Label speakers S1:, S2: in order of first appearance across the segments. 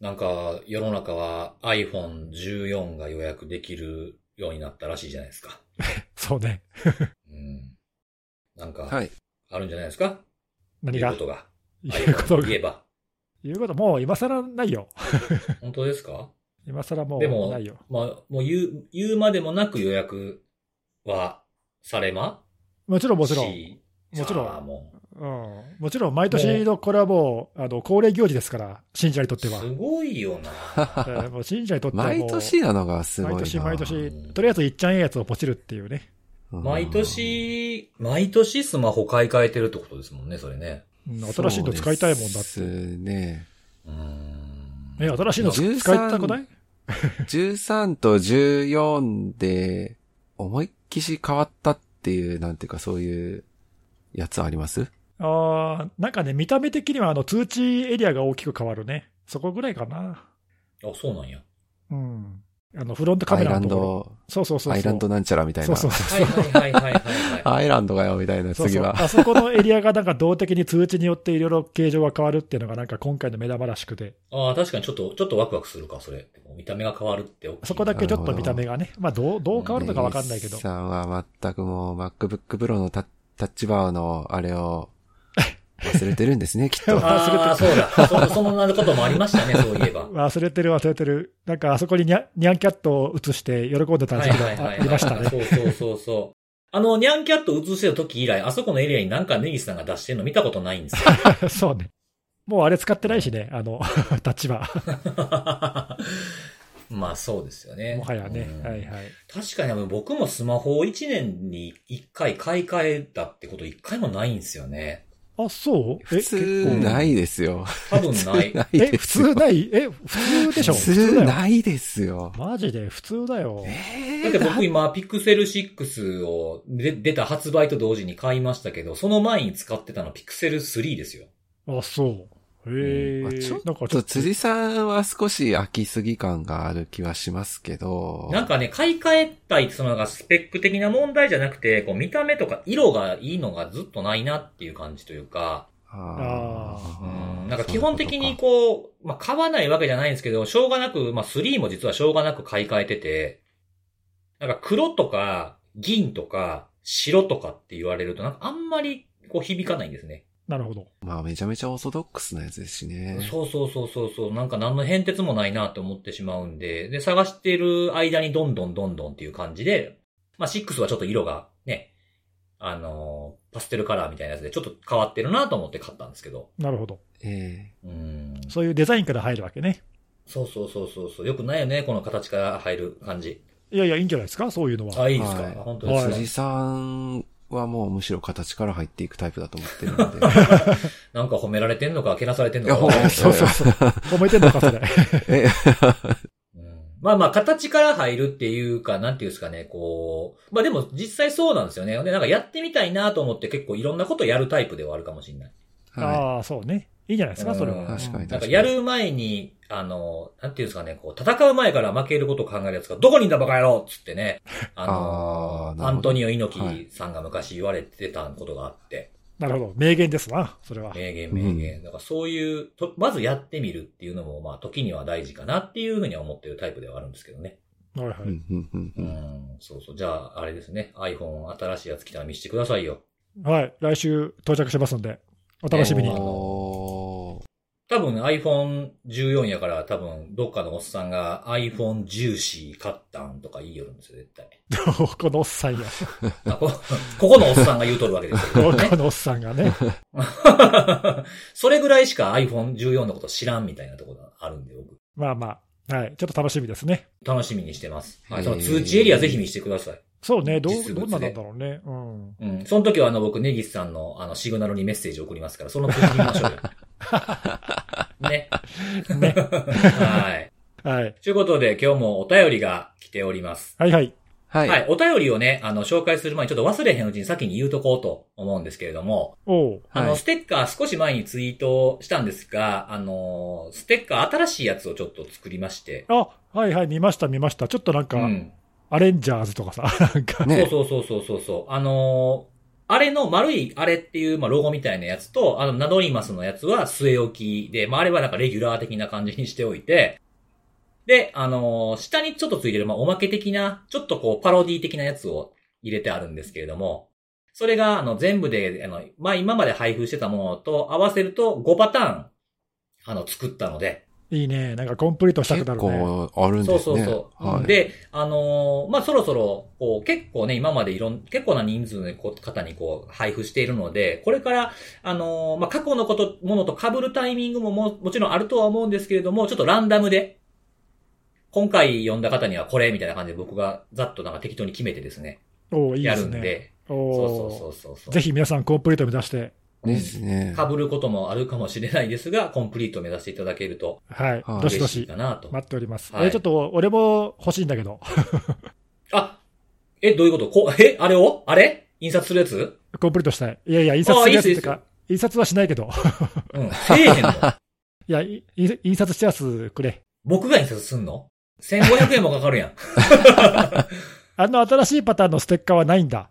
S1: なんか、世の中は iPhone14 が予約できるようになったらしいじゃないですか。
S2: そうね。
S1: うん。なんか、
S3: はい。
S1: あるんじゃないですか？
S2: 何が？
S1: 言うことが。
S2: 言うことが
S1: 言えば。
S2: 言うこと、もう今更ないよ。
S1: 本当ですか？
S2: 今更も
S1: でも
S2: うないよ。
S1: まあ、もう言う、言うまでもなく予約はされま
S2: もちろんもちろん。
S1: し
S2: もちろん
S1: も
S2: うん。もちろん毎年のこれはもう、あの、恒例行事ですから、信者にとって
S1: う、
S2: は。
S1: すごいよな。
S2: えーもう信者にとっては
S3: 毎年なのがすごいな。
S2: 毎年毎
S1: う
S2: 年
S1: ん、
S2: とりあえずいっちゃんええやつをポチるっていうね。
S3: うん
S1: 毎。年、毎年スマホ買い替えてるってことですもんね、それね。
S2: うん新しいの使いたいもんだって。
S3: そうですね。
S1: うーん。
S2: え、新しいの使い
S3: 13
S2: たくない
S3: ？13と14で、思いっきし変わったっていう、なんていうかそういうやつあります？
S2: ああ、なんかね、見た目的にはあの通知エリアが大きく変わるね。そこぐらいかな。
S1: あ、そうなんや。
S2: うん。あの、フロントカ
S3: アイラン
S2: メラのところ。
S3: ド、
S2: そうそうそうそう。
S3: アイランドなんちゃらみたいな。
S2: そうそうそう。
S1: はいはいはいはい。
S3: アイランドがよ、みたいな、
S2: そうそう
S3: 次は。
S2: あそこのエリアがなんか動的に通知によっていろいろ形状が変わるっていうのがなんか今回の目玉らしくて、
S1: ああ、確かにちょっと、ちょっとワクワクするか、それ。見た目が変わるって
S2: そこだけちょっと見た目がね、まあどう、どう変わるのかわかんないけど。
S3: さんは全くもう MacBook Pro のタタッチバーのあれを忘れてるんですね、きっと。
S1: ああ、そうだ。そ、そんなこともありましたね、そういえば。
S2: 忘れてる忘れてる。なんかあそこにニャニャンキャットを映して喜んでた
S1: はい
S2: 時期があ
S1: はいはい。
S2: りましたね。
S1: そうそうそうそう。あの、ニャンキャット映してた時以来、あそこのエリアになんかネギスさんが出してるの見たことないんですよ。
S2: そうね。もうあれ使ってないしね、あの、タッチバー。
S1: まあそうですよね。
S2: もはやね。
S1: うん
S2: はいはい。
S1: 確かに僕もスマホを1年に1回買い替えたってこと1回もないんですよね。
S2: あ、そう？
S3: 普通ないですよ。
S1: 多分ない。
S3: ない
S2: え、普。通ない？え、普通でしょ？
S3: 普通。ないですよ。
S2: マジで？普通だよ。
S1: だって僕今、ピクセル6をで出た発売と同時に買いましたけど、その前に使ってたのピクセル3ですよ。
S2: あ、そう。へえ、
S3: まあちょっと辻さんは少し飽きすぎ感がある気はしますけど。
S1: なんかね、買い替えたいそのスペック的な問題じゃなくて、こう見た目とか色がいいのがずっとないなっていう感じというか、
S3: あー。
S1: うん。なんか基本的にこう、まあ、買わないわけじゃないんですけど、しょうがなく、まあ、3も実はしょうがなく買い替えてて、なんか黒とか銀とか白とかって言われると、なんかあんまりこう響かないんですね。
S2: なるほど。
S3: まあめちゃめちゃオーソドックスなやつですしね。
S1: そうそうそうそうそう、なんか何の変哲もないなって思ってしまうんで、で、探してる間にどんどんどんどんっていう感じで、まあ、6はちょっと色がね、あのーパステルカラーみたいなやつでちょっと変わってるなと思って買ったんですけど。
S2: なるほど。
S3: え
S1: うん。
S2: そういうデザインから入るわけね。
S1: そうそうそうそうそう。よくないよね、この形から入る感じ。
S2: いやいや、いいんじゃないですか？そういうのは。
S1: あ、いいですか、
S3: はい
S2: は
S1: 本当ですか、
S3: 辻さんはもうむしろ形から入っていくタイプだと思ってるので。
S1: なんか褒められてんのか、けなされてんの
S3: いや
S1: かわかんない。
S2: そうそうそう。褒めてんのか、それ。
S1: まあまあ、形から入るっていうか、なんていうんですかね、こう。まあでも、実際そうなんですよね。で、なんかやってみたいなと思って結構いろんなことやるタイプではあるかもしれない。
S3: は
S2: ああ、そうね。いいんじゃないですか、それは。
S1: うん
S3: 確かに
S1: なんかやる前に、あの、なんていうんですかね、こう、戦う前から負けることを考えるやつが、どこにいんだバカ野郎っつってね、あの
S3: あ
S1: アントニオ猪木さんが昔言われてたことがあって、
S2: なるほど。名言ですな、それは。
S1: 名言名言。だからそういう、とまずやってみるっていうのも、まあ、時には大事かなっていうふうには思ってるタイプではあるんですけどね。
S2: はいはい。
S3: うん
S1: そうそう。じゃあ、あれですね。iPhone 新しいやつ来たら見せてくださいよ。
S2: はい。来週到着しますんで、お楽しみに。
S1: ね
S3: おー
S1: 多分 iPhone14 やから多分どっかのおっさんが iPhone ジューシー買ったんとか言いよるんですよ、絶対。
S2: このおっさんや。
S1: あこここのおっさんが言うとるわけですよ、ね
S2: こ。のおっさんがね。
S1: それぐらいしか iPhone14 のこと知らんみたいなところがあるんで、僕。
S2: まあまあ。はい。ちょっと楽しみですね。
S1: 楽しみにしてます。はい、その通知エリアぜひ見せてください。
S2: そうね。どう、どんななんだろうね。うん。
S1: うん。その時はあの僕、ネギスさんのあのシグナルにメッセージ送りますから、その通知見ましょうよ。ね。
S2: ね。
S1: はい。
S2: はい。
S1: ということで、今日もお便りが来ております。
S2: はいはい。
S3: はい。
S1: はい。お便りをね、あの、紹介する前にちょっと忘れへんうちに先に言うとこうと思うんですけれども、
S2: おう。
S1: あの、
S3: はい
S1: ステッカー少し前にツイートしたんですが、あの、ステッカー新しいやつをちょっと作りまして、
S2: あ、はいはい。見ました見ました。ちょっとなんか、
S1: うん。
S2: アレンジャーズとかさ、なんか、
S3: ね。
S1: そうそうそうそうそう。そう。あのーあれの丸いあれっていう、まあ、ロゴみたいなやつと、あの、ナドリマスのやつは据え置きで、まあ、あれはなんかレギュラー的な感じにしておいて、で、あのー下にちょっとついてる、まあ、おまけ的な、ちょっとこう、パロディ的なやつを入れてあるんですけれども、それが、あの、全部で、あの、まあ、今まで配布してたものと合わせると5パターン、あの、作ったので、
S2: いいね。なんかコンプリートしたく
S3: 結
S2: なるね。
S3: 構あるんですね。
S1: そうそうそう。
S3: はい、
S1: で、あのーまあ、そろそろ、こう、結構ね、今までいろん、結構な人数のこ方にこう、配布しているので、これから、あのーまあ、過去のこと、ものと被るタイミングもも、もちろんあるとは思うんですけれども、ちょっとランダムで、今回読んだ方にはこれ、みたいな感じで僕がざっとなんか適当に決めてですね、
S2: おーいい
S1: や
S2: ですね。
S1: るんで、
S2: お
S1: そうそうそうそう。
S2: ぜひ皆さんコンプリート目指して。
S3: ですね。
S1: 被ることもあるかもしれないですが、コンプリートを目指していただけると
S2: はい。
S3: はい
S2: どしどし
S1: 嬉しいかなと。
S2: 待っております。
S1: はい
S2: え、ちょっと俺も欲しいんだけど。
S1: あ、え、どういうこと？こえ、あれを？あれ？印刷するやつ？
S2: コンプリートしたい。いやいや、印刷するやつってか、印刷はしないけど。
S1: うん。せえへんの？
S2: いや、いい印刷したやつくれ。
S1: 僕が印刷すんの ?1500 円もかかるやん。
S2: あの新しいパターンのステッカーはないんだ。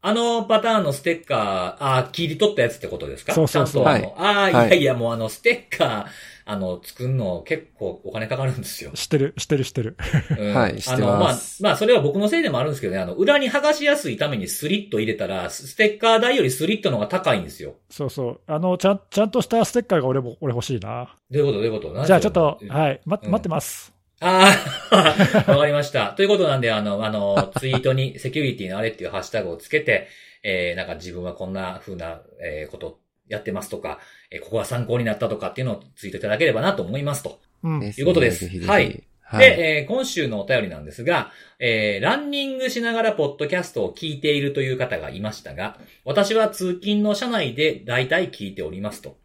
S1: あのパターンのステッカー、あー切り取ったやつってことですか？
S2: そうそうそう
S1: ちゃんとあの、ああ、い
S3: はい
S1: やいや、もうあの、ステッカー、あの、作るの結構お金かかるんですよ。
S2: 知ってる、知ってる、知ってる。
S1: うん
S3: はい知って
S1: あの、まあ
S3: ます、
S1: まあ、それは僕のせいでもあるんですけどね、あの、裏に剥がしやすいためにスリット入れたら、ステッカー代よりスリットの方が高いんですよ。
S2: そうそう。あの、ちゃん、ちゃんとしたステッカーが俺も、俺欲しいな。
S1: どういうこと？どういうこと？
S2: じゃあちょっと、
S1: い。
S2: はい、待
S1: うん
S2: 待ってます。
S1: ああ、わかりました。ということなんで、あの、あの、ツイートにセキュリティのあれっていうハッシュタグをつけて、えー、なんか自分はこんな風な、えー、ことやってますとか、えー、ここが参考になったとかっていうのをツイートいただければなと思いますと。
S2: うん。
S3: です
S1: いうことです
S3: ぜひぜひ
S1: はい。
S3: はい。
S1: で、えー今週のお便りなんですが、えーランニングしながらポッドキャストを聞いているという方がいましたが、私は通勤の車内で大体聞いておりますと。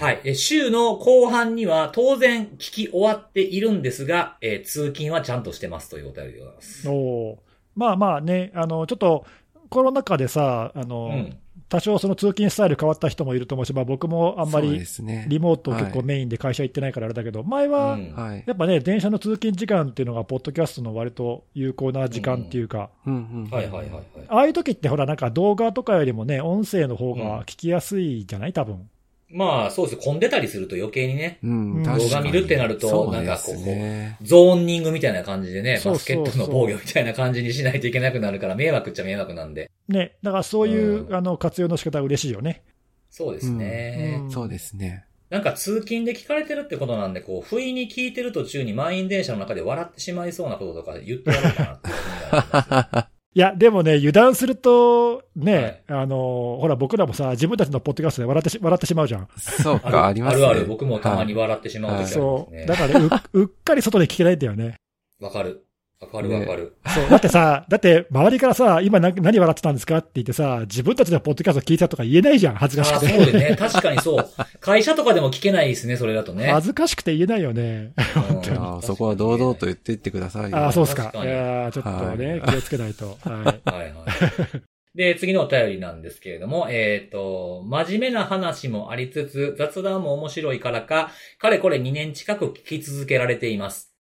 S1: はい。え週の後半には当然聞き終わっているんですが、えー通勤はちゃんとしてますというお便りでございます。
S2: おーまあまあね、あの、ちょっと、コロナ禍でさ、あ
S1: う
S2: の、
S1: ん。
S2: 多少その通勤スタイル変わった人もいると思うし、まあ僕もあんまり
S3: ですね。
S2: リモート結構メインで会社行ってないからあれだけど、前は。やっぱね、電車の通勤時間っていうのが、ポッドキャストの割と有効な時間っていうか、
S3: うんうん。
S1: はいはいはいはい。
S2: ああいう時ってほら、なんか動画とかよりもね、音声の方が聞きやすいじゃない？多分。
S1: まあそうです。混んでたりすると余計にね、
S3: うん、
S1: 動画見るってなるとなんか
S3: ですね。
S1: ゾーニングみたいな感じでね、バスケットの防御みたいな感じにしないといけなくなるから迷惑っちゃ迷惑なんで。
S2: ね、だからそういう、
S1: うん
S2: あの活用の仕方は嬉しいよね。
S1: そうですね。
S2: うん
S3: そうですね。
S1: なんか通勤で聞かれてるってことなんで、こう、不意に聞いてる途中に満員電車の中で笑ってしまいそうなこととか言ってやろうかなって。い
S2: や、でもね、油断すると、ね、
S1: はい
S2: あの、ほら、僕らもさ、自分たちのポッドキャストで笑ってし笑ってしまうじゃん。
S3: そうか、ありますね。
S1: あるある。僕もたまに
S3: は
S1: 笑ってしまう時あ
S2: そう。
S1: ね。
S2: だからね、ううっかり外で聞けないんだよね。
S1: わかる。わかるわかる。
S2: そう。だってさ、だって、周りからさ、今何何笑ってたんですかって言ってさ、自分たちのポッドキャスト聞いたとか言えないじゃん、恥ず
S1: ああ、
S2: かしくて。
S1: そうでね。確かにそう。会社とかでも聞けないですね、それだとね。
S2: 恥ずかしくて言えないよね。
S1: うん
S3: い。ああそこは堂々と言っていってくださいよ。
S2: ああ、そうっすか。
S1: 確かに
S2: いやーちょっとね、
S3: は
S2: 気をつけないと。はい。
S1: はいはい。で、次のお便りなんですけれども、えっ、と、真面目な話もありつつ、雑談も面白いからか、かれこれ2年近く聞き続けられています。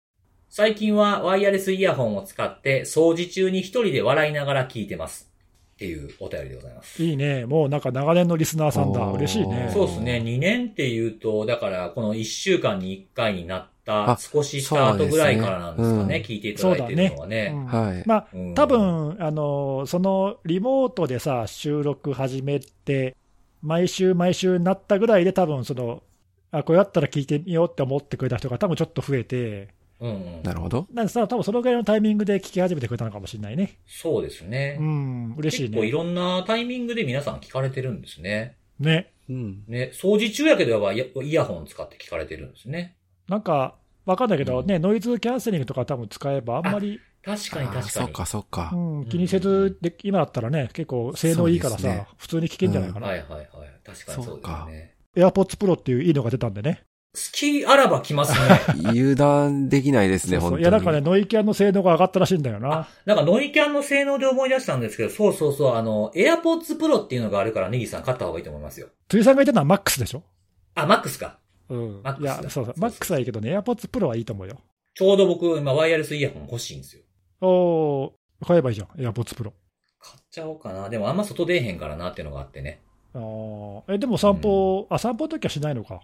S1: 最近はワイヤレスイヤホンを使って、掃除中に一人で笑いながら聞いてます。っていうお便りでございます。
S2: いいね。もうなんか長年のリスナーさんだ。嬉しいね。
S1: そうですね。2年っていうと、だから、この1週間に1回になった
S3: あ
S1: 少しした後ぐらいからなんですかね。
S3: そうです
S1: 聞いていただいてるのは
S2: う
S1: ね。
S2: ん
S3: はい。
S2: まあ、
S1: うん
S2: 多分、あの、その、リモートでさ、収録始めて、毎週毎週なったぐらいで多分、その、あ、これだったら聞いてみようって思ってくれた人が多分ちょっと増えて、
S1: うんうん。
S3: なるほど。
S2: なんでさ、多分そのぐらいのタイミングで聞き始めてくれたのかもしれないね。
S1: そうですね。
S2: うん、嬉しいね。
S1: 結構いろんなタイミングで皆さん聞かれてるんですね。
S2: ね。
S3: うん。
S1: ね、掃除中やけどはイヤイヤホン使って聞かれてるんですね。
S2: なんか、わかんないけど、
S1: うん
S2: ね、ノイズキャンセリングとか多分使えばあんまり、
S1: 確かに確かに。
S3: そうか、そうか。
S2: うん、気にせずで、今だったらね、結構性能いいからさ、
S3: ね
S2: 普通に聞けんじゃないかな。
S1: はいはいはい。確かにそうですよね。
S2: AirPods Pro っていういいのが出たんでね。
S1: 好きあらば来ますね。
S3: 油断できないですね、
S2: そうそう
S3: 本当に。
S2: いや、なんかね、ノイキャンの性能が上がったらしいんだよな。
S1: なんかノイキャンの性能で思い出したんですけど、そうそうそう、あの、AirPods Pro っていうのがあるからネギさん買った方がいいと思いますよ。
S2: 辻さんが言ってたのは MAX でしょ？
S1: あ、MAX か。
S2: うん。
S1: Max
S2: いや、
S1: だ
S2: そうそう。MAX はいいけどね、AirPods Pro はいいと思うよ。
S1: ちょうど僕、今ワイヤレスイヤホン欲しいんですよ。
S2: おー、買えばいいじゃん、AirPods Pro。
S1: 買っちゃおうかな。でもあんま外出えへんからなっていうのがあってね。
S2: あーえ、でも散歩、あ、散歩の時はしないのか。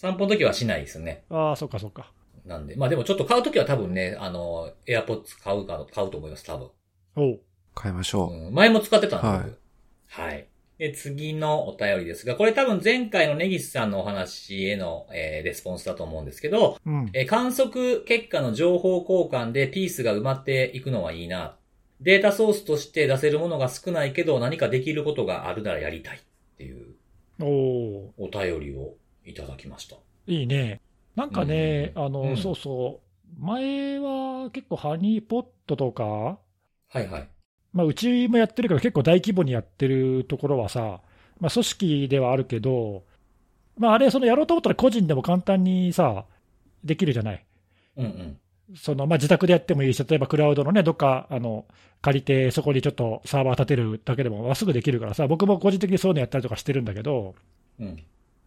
S1: 散歩の時はしないですね。
S2: ああ、そっかそっか。
S1: なんで。まあでもちょっと買う時は多分ね、あの、エアポッツ買うか、買うと思います、多分。
S2: おう。
S3: 買いましょう。
S1: うん、前も使ってたんで、
S3: はい
S1: 僕はい。で、次のお便りですが、これ多分前回のネギスさんのお話への、えーレスポンスだと思うんですけど、
S2: うん。
S1: えー観測結果の情報交換でピースが埋まっていくのはいいな。データソースとして出せるものが少ないけど何かできることがあるならやりたいっていう
S2: お
S1: 便りをいただきました。
S2: いいね。なんかね、あの、
S1: うん
S2: そうそう。前は結構ハニーポットとか、
S1: はいはい。
S2: まあ、うちもやってるけど、結構大規模にやってるところはさ、まあ、組織ではあるけど、まあ、あれ、そのやろうと思ったら個人でも簡単にさ、できるじゃない？
S1: うんうん。
S2: そのまあ、自宅でやってもいいし、例えばクラウドのね、どっかあの借りて、そこにちょっとサーバー立てるだけでも、まあすぐできるからさ、僕も個人的にそういうのやったりとかしてるんだけど、
S1: うん。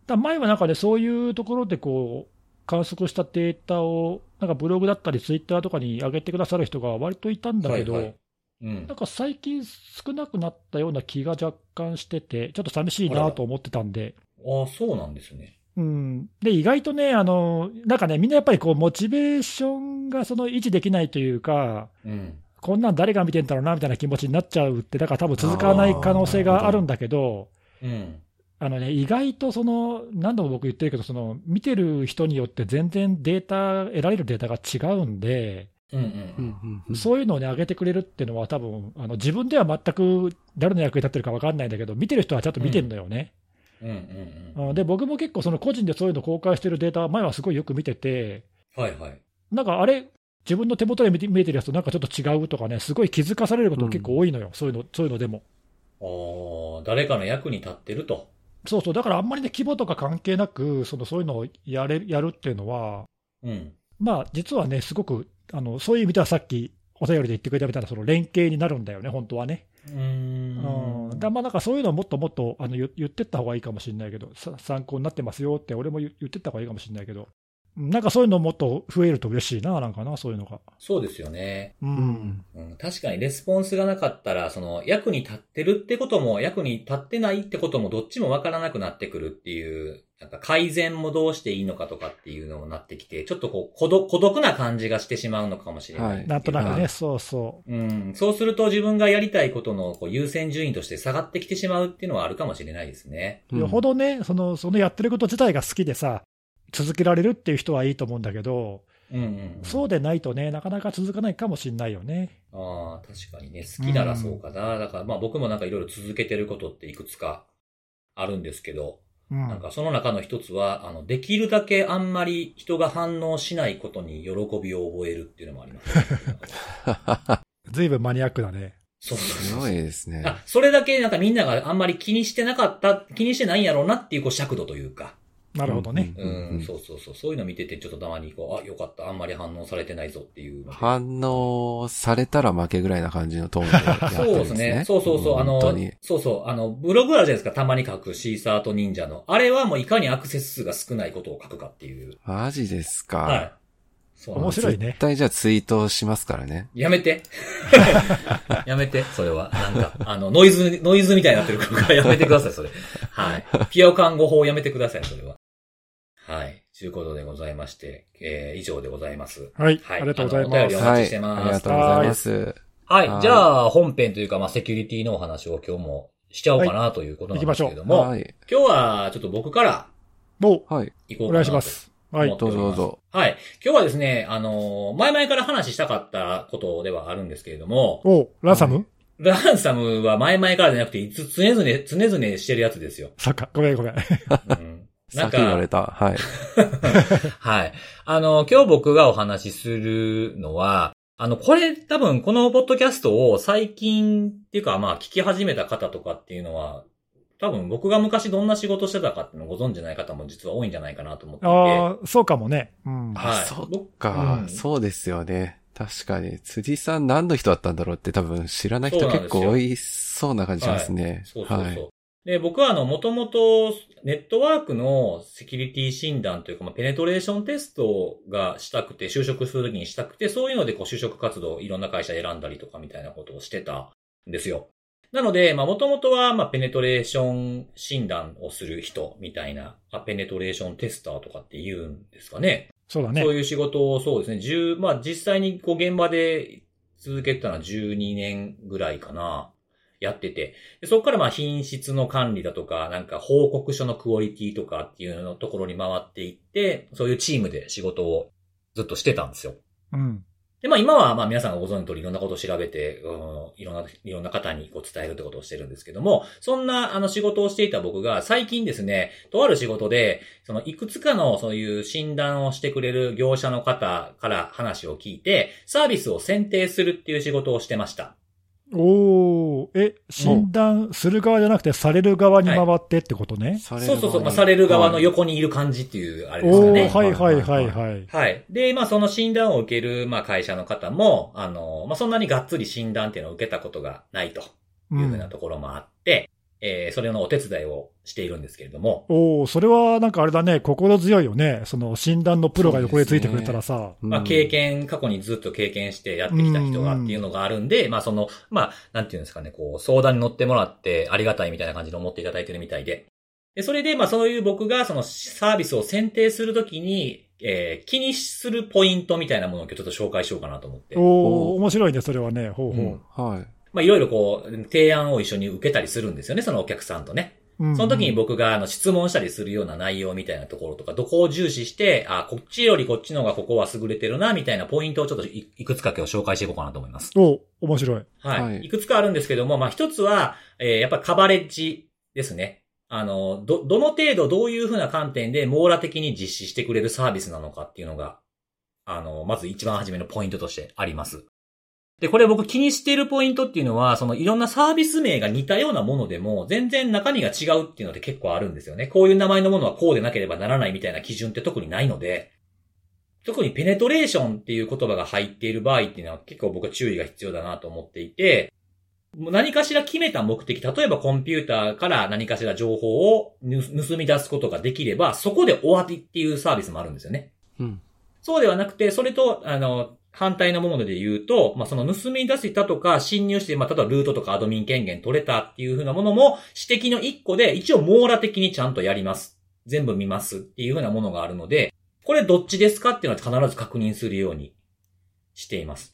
S2: だ前はなんかね、そういうところでこう、観測したデータを、なんかブログだったり、ツイッターとかに上げてくださる人が割といたんだけど、
S1: はいはいうん
S2: なん。か最近少なくなったような気が若干してて、ちょっと寂しいなと思ってたんで、
S1: ああ、そうなんですね。
S2: うん、で意外とねあの、なんかね、みんなやっぱりこうモチベーションがその維持できないというか、
S1: うん。
S2: こんなん誰が見てんだろうなみたいな気持ちになっちゃうって、だから多分続かない可能性があるんだけど、
S1: うん。
S2: あのね、意外とその、何度も僕言ってるけど、その見てる人によって全然データ、得られるデータが違うんで、
S1: うんうん
S3: う
S1: うんん。
S3: うんうん
S2: そういうのをね、上げてくれるっていうのは、多分あの自分では全く誰の役に立ってるか分かんないんだけど、見てる人はちゃんと見てるのよね。
S1: うんうんうん。
S2: うんで、僕も結構、その個人でそういうの公開してるデータ、前はすごいよく見てて、
S1: はいはい。
S2: なんかあれ、自分の手元で見て見えてるやつとなんかちょっと違うとかね、すごい気づかされることが結構多いのよ、そういうのそういうのでも。
S1: ああ、誰かの役に立ってると。
S2: そうそう、だからあんまりね、規模とか関係なく、そのそういうのをやれやるっていうのは、
S1: うん。
S2: まあ、実はね、すごくあの、そういう意味ではさっきお便りで言ってくれたみたいな、その連携になるんだよね、本当はね。
S1: うーん。
S2: うん、だまあなんかそういうのをもっともっとあの言言ってった方がいいかもしれないけど、さ参考になってますよって、俺も言言ってった方がいいかもしれないけど、うんなんかそういうのもっと増えると嬉しいな、なんかな、そういうのが。
S1: そうですよね。
S2: う
S3: うんん。
S1: うん、確かにレスポンスがなかったら、その役に立ってるってことも、役に立ってないってこともどっちもわからなくなってくるっていう、なんか改善もどうしていいのかとかっていうのもなってきて、ちょっとこう孤独孤独な感じがしてしまうのかもしれない
S3: はい
S2: なんとなくね、
S3: はい
S2: そうそ
S1: うん、そうすると自分がやりたいことのこう優先順位として下がってきてしまうっていうのはあるかもしれないですね。
S2: う。よほどね、そのそのやってること自体が好きでさ、続けられるっていう人はいいと思うんだけど、
S1: うんうん、うん。
S2: そうでないとね、なかなか続かないかもしれないよね。
S1: ああ、確かにね、好きならそうかな。だからまあ僕もなんかいろいろ続けてることっていくつかあるんですけど、
S2: うん
S1: なんかその中の一つは、あの、できるだけあんまり人が反応しないことに喜びを覚えるっていうのもあります、ね。
S2: ずいぶんマニアックだね。
S1: そう
S3: すご。いですね。
S1: あ、それだけなんかみんながあんまり気にしてなかった、気にしてないんやろうなっていうこう尺度というか。
S2: なるほどね。
S1: う
S3: うん
S1: ん、そうそうそう。そういうの見ててちょっとたまにこう、あ、よかった。あんまり反応されてないぞっていう。
S3: 反応されたら負けぐらいな感じのトーンでやって
S1: そう
S3: るん
S1: でね。
S3: ですすね。
S1: そうそうそう。あのそうそう。あの、ブログあるじゃないですか。たまに書くシーサーと忍者の。あれはもういかにアクセス数が少ないことを書くかっていう。
S3: マジですか。
S1: はい。そうなんです
S2: 面白いね
S3: 絶対じゃあツイートしますからね。
S1: やめて。やめて、それは。なんか、あの、ノイズ、ノイズみたいになってるからやめてください、それ。はい。ピアオ看護法をやめてください、それは。はい。ということでございまして、えー、以上でございます。
S2: はい、
S1: はい
S2: ありがとうござい
S1: あのお便り
S2: ます。
S1: お待
S3: はい。
S1: ちしてます
S3: ありがとうございます。
S1: はい。
S3: はい
S1: じゃあ、本編というか、まあ、セキュリティのお話を今日もしちゃおうかなということなんですけれども、
S3: はい。
S1: 今日はちょっと僕から
S2: も
S3: はい。
S2: う、お
S1: 行こうかなと
S2: 願いします。はい
S3: どうぞどうぞ。
S1: はい。今日はですね、あのー前々から話したかったことではあるんですけれども、
S2: おランサム、
S3: は
S1: ランサムは前々からじゃなくて、いつ常々、常々してるやつですよ。
S2: そっか、ごめんごめん。
S1: うん、なんか
S3: さっき言われ、た。はい。
S1: はい。あの、今日僕がお話しするのは、あの、これ多分このポッドキャストを最近っていうか、まあ聞き始めた方とかっていうのは、多分僕が昔どんな仕事してたかっていうのをご存知ない方も実は多いんじゃないかなと思っていて。
S2: ああ、そうかもね。うん。
S1: はい
S3: あそっ
S1: 僕
S3: か、
S1: うん
S3: そうですよね。確かに。辻さん何の人だったんだろうって多分知らない人結構多いそうな感じしますね。
S1: そうそうそう。
S3: はい。
S1: で、僕はあの、もともとネットワークのセキュリティ診断というか、まあ、ペネトレーションテストがしたくて、就職するときにしたくて、そういうのでこう就職活動いろんな会社選んだりとかみたいなことをしてたんですよ。なので、まあ、もともとは、まあ、ペネトレーション診断をする人みたいな、まあ、ペネトレーションテスターとかって言うんですかね。
S2: そうだね。
S1: そういう仕事をそうですね、10、まあ、実際にこう現場で続けてたのは12年ぐらいかな。やってて。でそこからまあ品質の管理だとか、なんか報告書のクオリティとかっていうのところに回っていって、そういうチームで仕事をずっとしてたんですよ。
S2: うん。
S1: で、まあ今はまあ皆さんがご存知の通りいろんなことを調べて、うん、いろんな、いろんな方にこう伝えるってことをしてるんですけども、そんなあの仕事をしていた僕が最近ですね、とある仕事で、そのいくつかのそういう診断をしてくれる業者の方から話を聞いて、サービスを選定するっていう仕事をしてました。
S2: おー、え、診断する側じゃなくて、される側に回ってってことね？
S3: される
S1: そうそうそう、まあ、される側の横にいる感じっていう、あれですか
S2: おー、
S1: ね。
S2: はいはいはいはい。
S1: はい。で、まあ、その診断を受ける、まあ、会社の方も、あの、まあ、そんなにがっつり診断っていうのを受けたことがないと
S2: う。
S1: いうふうんなところもあって、えーそれのお手伝いをしているんですけれども、
S2: おー、それはなんかあれだね、心強いよね。その診断のプロが横でついてくれたらさ。
S1: まあ、経験、過去にずっと経験してやってきた人がっていうのがあるんで、まあ、その、まあ、なんていうんですかね、こう、相談に乗ってもらってありがたいみたいな感じで思っていただいてるみたいで。で、それで、まあ、そういう僕がそのサービスを選定するときに、えー気にするポイントみたいなものを今日ちょっと紹介しようかなと思って。
S2: おー、面白いね、それはね。ほうほ
S1: うん
S2: う。
S3: はい。
S1: まあ、いろいろこう、提案を一緒に受けたりするんですよね、そのお客さんとね。
S2: うん
S1: その時に僕があの質問したりするような内容みたいなところとか、どこを重視して、あ、こっちよりこっちの方がここは優れてるな、みたいなポイントをちょっといいくつか今日紹介していこうかなと思います。
S2: お面白い。
S1: はい。
S3: はい
S1: い、くつかあるんですけども、まあ一つは、えーやっぱりカバレッジですね。あの、ど、どの程度どういうふうな観点で網羅的に実施してくれるサービスなのかっていうのが、あの、まず一番初めのポイントとしてあります。で、これ僕気にしているポイントっていうのは、そのいろんなサービス名が似たようなものでも、全然中身が違うっていうのって結構あるんですよね。こういう名前のものはこうでなければならないみたいな基準って特にないので、特にペネトレーションっていう言葉が入っている場合っていうのは結構僕は注意が必要だなと思っていて、何かしら決めた目的、例えばコンピューターから何かしら情報を盗み出すことができれば、そこで終わりっていうサービスもあるんですよね。
S3: うん。
S1: そうではなくて、それと、あの、反対のもので言うと、まあ、その盗み出したとか、侵入して、まあ、例えばルートとかアドミン権限取れたっていう風なものも、指摘の一個で、一応網羅的にちゃんとやります。全部見ますっていう風なものがあるので、これどっちですかっていうのは必ず確認するようにしています。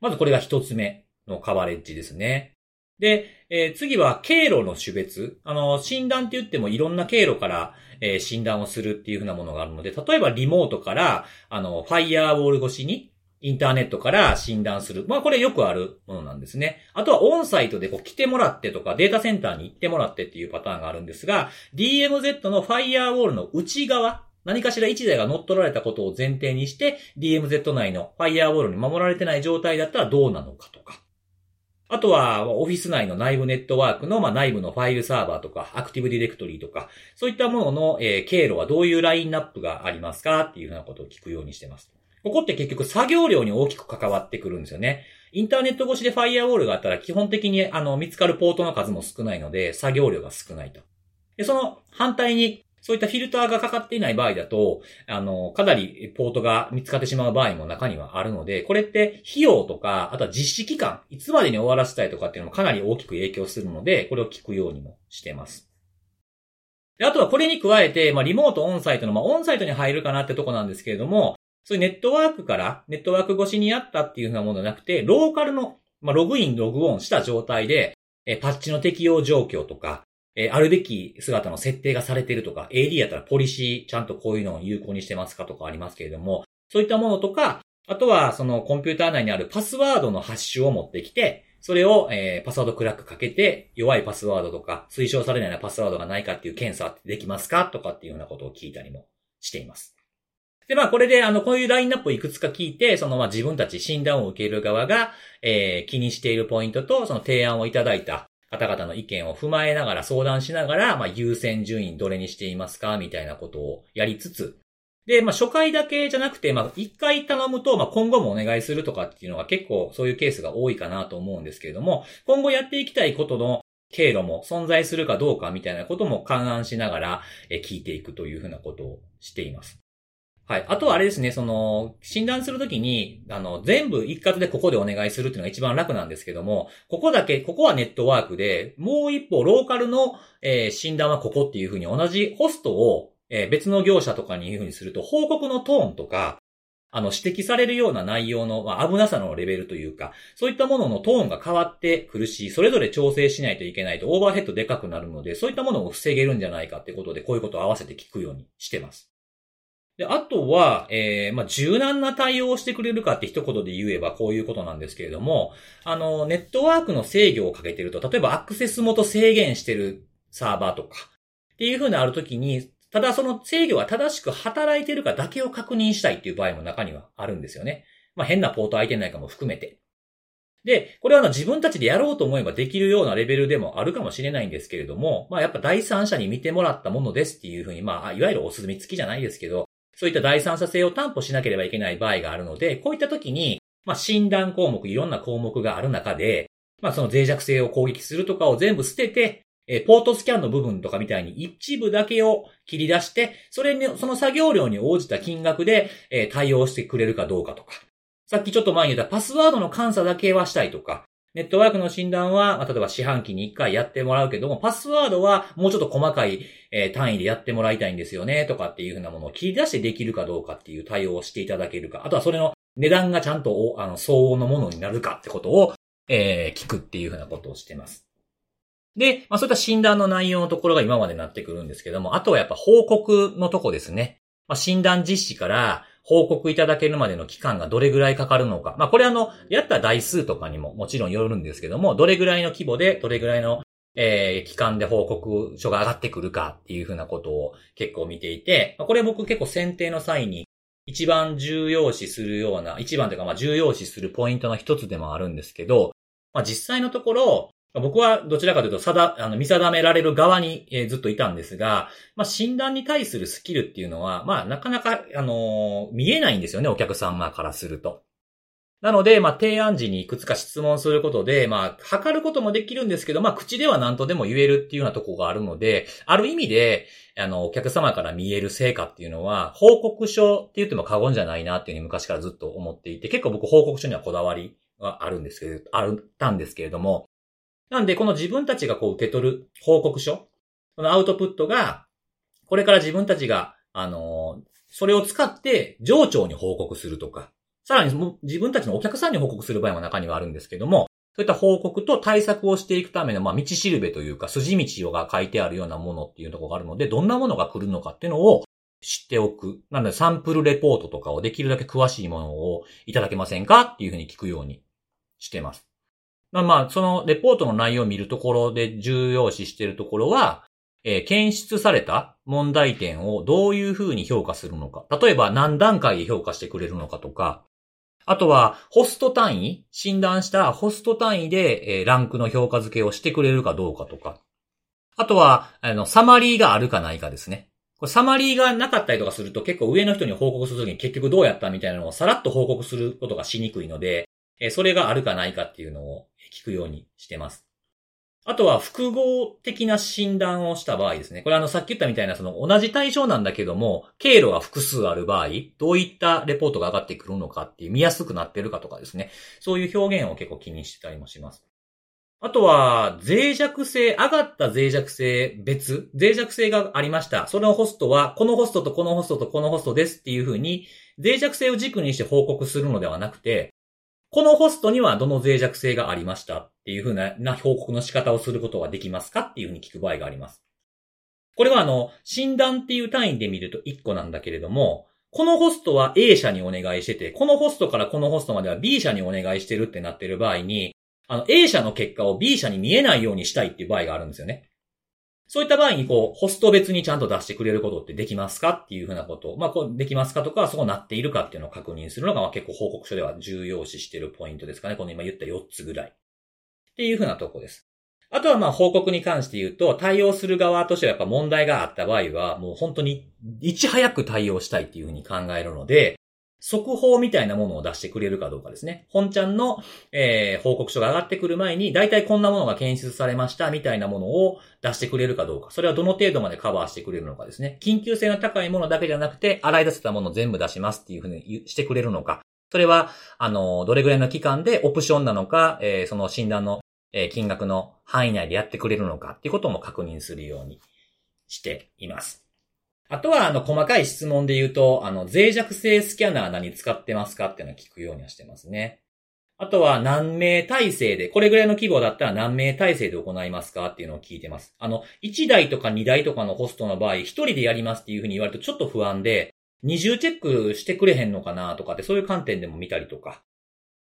S1: まずこれが一つ目のカバレッジですね。で、えー次は経路の種別。あの、診断って言ってもいろんな経路から、えー診断をするっていうふうなものがあるので、例えばリモートから、あの、ファイヤーウォール越しに、インターネットから診断する。まあこれよくあるものなんですね。あとはオンサイトでこう来てもらってとかデータセンターに行ってもらってっていうパターンがあるんですが、DMZ のファイヤーウォールの内側、何かしら一台が乗っ取られたことを前提にして、DMZ 内のファイヤーウォールに守られてない状態だったらどうなのかとか。あとは、オフィス内の内部ネットワークの、まあ、内部のファイルサーバーとか、アクティブディレクトリーとか、そういったものの、えー経路はどういうラインナップがありますかっていうふうなことを聞くようにしてます。ここって結局作業量に大きく関わってくるんですよね。インターネット越しでファイアウォールがあったら基本的にあの見つかるポートの数も少ないので作業量が少ないと。で、その反対にそういったフィルターがかかっていない場合だと、あの、かなりポートが見つかってしまう場合も中にはあるので、これって費用とか、あとは実施期間、いつまでに終わらせたいとかっていうのもかなり大きく影響するので、これを聞くようにもしてます。であとはこれに加えて、まあ、リモートオンサイトの、まあ、オンサイトに入るかなってとこなんですけれども、そういうネットワークから、ネットワーク越しにやったっていうふうなものじゃなくて、ローカルの、まあ、ログイン、ログオンした状態で、えパッチの適用状況とか、えーあるべき姿の設定がされているとか、AD やったらポリシー、ちゃんとこういうのを有効にしてますかとかありますけれども、そういったものとか、あとは、そのコンピューター内にあるパスワードのハッシュを持ってきて、それを、えーパスワードクラックかけて、弱いパスワードとか、推奨されないようなパスワードがないかっていう検査ってできますかとかっていうようなことを聞いたりもしています。で、まあ、これで、あの、こういうラインナップをいくつか聞いて、その、まあ、自分たち診断を受ける側が、えー気にしているポイントと、その提案をいただいた方々の意見を踏まえながら、相談しながら、まあ、優先順位どれにしていますかみたいなことをやりつつ、で、まあ、初回だけじゃなくて、まあ、一回頼むと、まあ、今後もお願いするとかっていうのが結構そういうケースが多いかなと思うんですけれども、今後やっていきたいことの経路も存在するかどうかみたいなことも勘案しながら、聞いていくというふうなことをしています。はい。あとはあれですね、その、診断するときに、あの、全部一括でここでお願いするっていうのが一番楽なんですけども、ここだけ、ここはネットワークで、もう一歩ローカルの、えー診断はここっていうふうに同じホストを、えー別の業者とかにいうふうにすると、報告のトーンとか、あの、指摘されるような内容の、まあ、危なさのレベルというか、そういったもののトーンが変わってくるし、それぞれ調整しないといけないとオーバーヘッドでかくなるので、そういったものを防げるんじゃないかってことで、こういうことを合わせて聞くようにしてます。で、あとは、えー、まあ、柔軟な対応をしてくれるかって一言で言えばこういうことなんですけれども、あの、ネットワークの制御をかけてると、例えばアクセス元制限してるサーバーとか、っていう風にあるときに、ただその制御が正しく働いてるかだけを確認したいっていう場合も中にはあるんですよね。まあ、変なポート空いてないかも含めて。で、これはあの自分たちでやろうと思えばできるようなレベルでもあるかもしれないんですけれども、まあやっぱ第三者に見てもらったものですっていうふうに、まあいわゆるお墨付きじゃないですけど、そういった第三者性を担保しなければいけない場合があるので、こういった時に、まあ診断項目、いろんな項目がある中で、まあその脆弱性を攻撃するとかを全部捨てて、えポートスキャンの部分とかみたいに一部だけを切り出して、それに、その作業量に応じた金額で、え対応してくれるかどうかとか。さっきちょっと前に言ったパスワードの監査だけはしたいとか、ネットワークの診断は、例えば四半期に1回やってもらうけども、パスワードはもうちょっと細かい、単位でやってもらいたいんですよね、とかっていうふうなものを切り出してできるかどうかっていう対応をしていただけるか、あとはそれの値段がちゃんとあの相応のものになるかってことを、えー聞くっていうふうなことをしてます。で、まあそういった診断の内容のところが今までになってくるんですけども、あとはやっぱ報告のとこですね。まあ、診断実施から報告いただけるまでの期間がどれぐらいかかるのか。まあこれあの、やった台数とかにももちろんよるんですけども、どれぐらいの規模で、どれぐらいの、えー期間で報告書が上がってくるかっていうふうなことを結構見ていて、まあこれ僕結構選定の際に一番重要視するような、一番というかまあ重要視するポイントの一つでもあるんですけど、まあ実際のところ、僕はどちらかというと、さだ、あの、見定められる側に、えーずっといたんですが、まあ、診断に対するスキルっていうのは、まあ、なかなか、あのー見えないんですよね、お客様からすると。なので、まあ、提案時にいくつか質問することで、まあ、測ることもできるんですけど、まあ、口では何とでも言えるっていうようなところがあるので、ある意味で、あの、お客様から見える成果っていうのは、報告書って言っても過言じゃないなっていうふうに昔からずっと思っていて、結構僕報告書にはこだわりがあるんですけど、あったんですけれども、なんで、この自分たちがこう受け取る報告書、このアウトプットが、これから自分たちが、あのそれを使って上長に報告するとか、さらに自分たちのお客さんに報告する場合も中にはあるんですけども、そういった報告と対策をしていくための、まあ、道しるべというか、筋道が書いてあるようなものっていうところがあるので、どんなものが来るのかっていうのを知っておく。なので、サンプルレポートとかをできるだけ詳しいものをいただけませんかっていうふうに聞くようにしてます。まあまあ、そのレポートの内容を見るところで重要視しているところは、えー検出された問題点をどういうふうに評価するのか。例えば何段階で評価してくれるのかとか、あとは、ホスト単位診断したホスト単位で、えーランクの評価付けをしてくれるかどうかとか。あとは、あの、サマリーがあるかないかですね。これサマリーがなかったりとかすると結構上の人に報告するときに結局どうやったみたいなのをさらっと報告することがしにくいので、えそれがあるかないかっていうのを聞くようにしてます。あとは複合的な診断をした場合ですね。これあのさっき言ったみたいなその同じ対象なんだけども、経路が複数ある場合、どういったレポートが上がってくるのかっていう見やすくなってるかとかですね。そういう表現を結構気にしてたりもします。あとは、脆弱性、上がった脆弱性別、脆弱性がありました。そのホストは、このホストとこのホストとこのホストですっていうふうに、脆弱性を軸にして報告するのではなくて、このホストにはどの脆弱性がありましたっていうふうな報告の仕方をすることができますかっていうふうに聞く場合があります。これはあの、診断っていう単位で見ると1個なんだけれども、このホストは A 社にお願いしてて、このホストからこのホストまでは B 社にお願いしてるってなってる場合に、あの、A 社の結果を B 社に見えないようにしたいっていう場合があるんですよね。そういった場合に、こう、ホスト別にちゃんと出してくれることってできますかっていうふうなこと、まあ、こう、できますかとか、そうなっているかっていうのを確認するのが、まあ、結構報告書では重要視しているポイントですかね。この今言った4つぐらい。っていうふうなとこです。あとはまあ報告に関して言うと、対応する側としてはやっぱ問題があった場合は、もう本当にいち早く対応したいっていうふうに考えるので、速報みたいなものを出してくれるかどうかですね。本ちゃんの、えー報告書が上がってくる前に、大体こんなものが検出されましたみたいなものを出してくれるかどうか。それはどの程度までカバーしてくれるのかですね。緊急性の高いものだけじゃなくて、洗い出せたものを全部出しますっていうふうにしてくれるのか。それは、あの、どれぐらいの期間でオプションなのか、えーその診断の、えー金額の範囲内でやってくれるのかっていうことも確認するようにしています。あとは、あの、細かい質問で言うと、あの、脆弱性スキャナー何使ってますかっていうのを聞くようにはしてますね。あとは、何名体制で、これぐらいの規模だったら何名体制で行いますかっていうのを聞いてます。あの、1台とか2台とかのホストの場合、1人でやりますっていうふうに言われるとちょっと不安で、二重チェックしてくれへんのかなとかって、そういう観点でも見たりとか。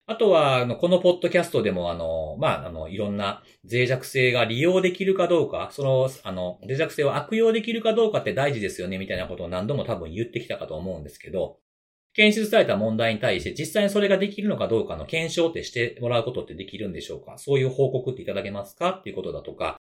S1: あとは、あの、このポッドキャストでも、あの、まあ、あの、いろんな脆弱性が利用できるかどうか、その、あの、脆弱性を悪用できるかどうかって大事ですよね、みたいなことを何度も多分言ってきたかと思うんですけど、検出された問題に対して実際にそれができるのかどうかの検証ってしてもらうことってできるんでしょうか？そういう報告っていただけますか？っていうことだとか、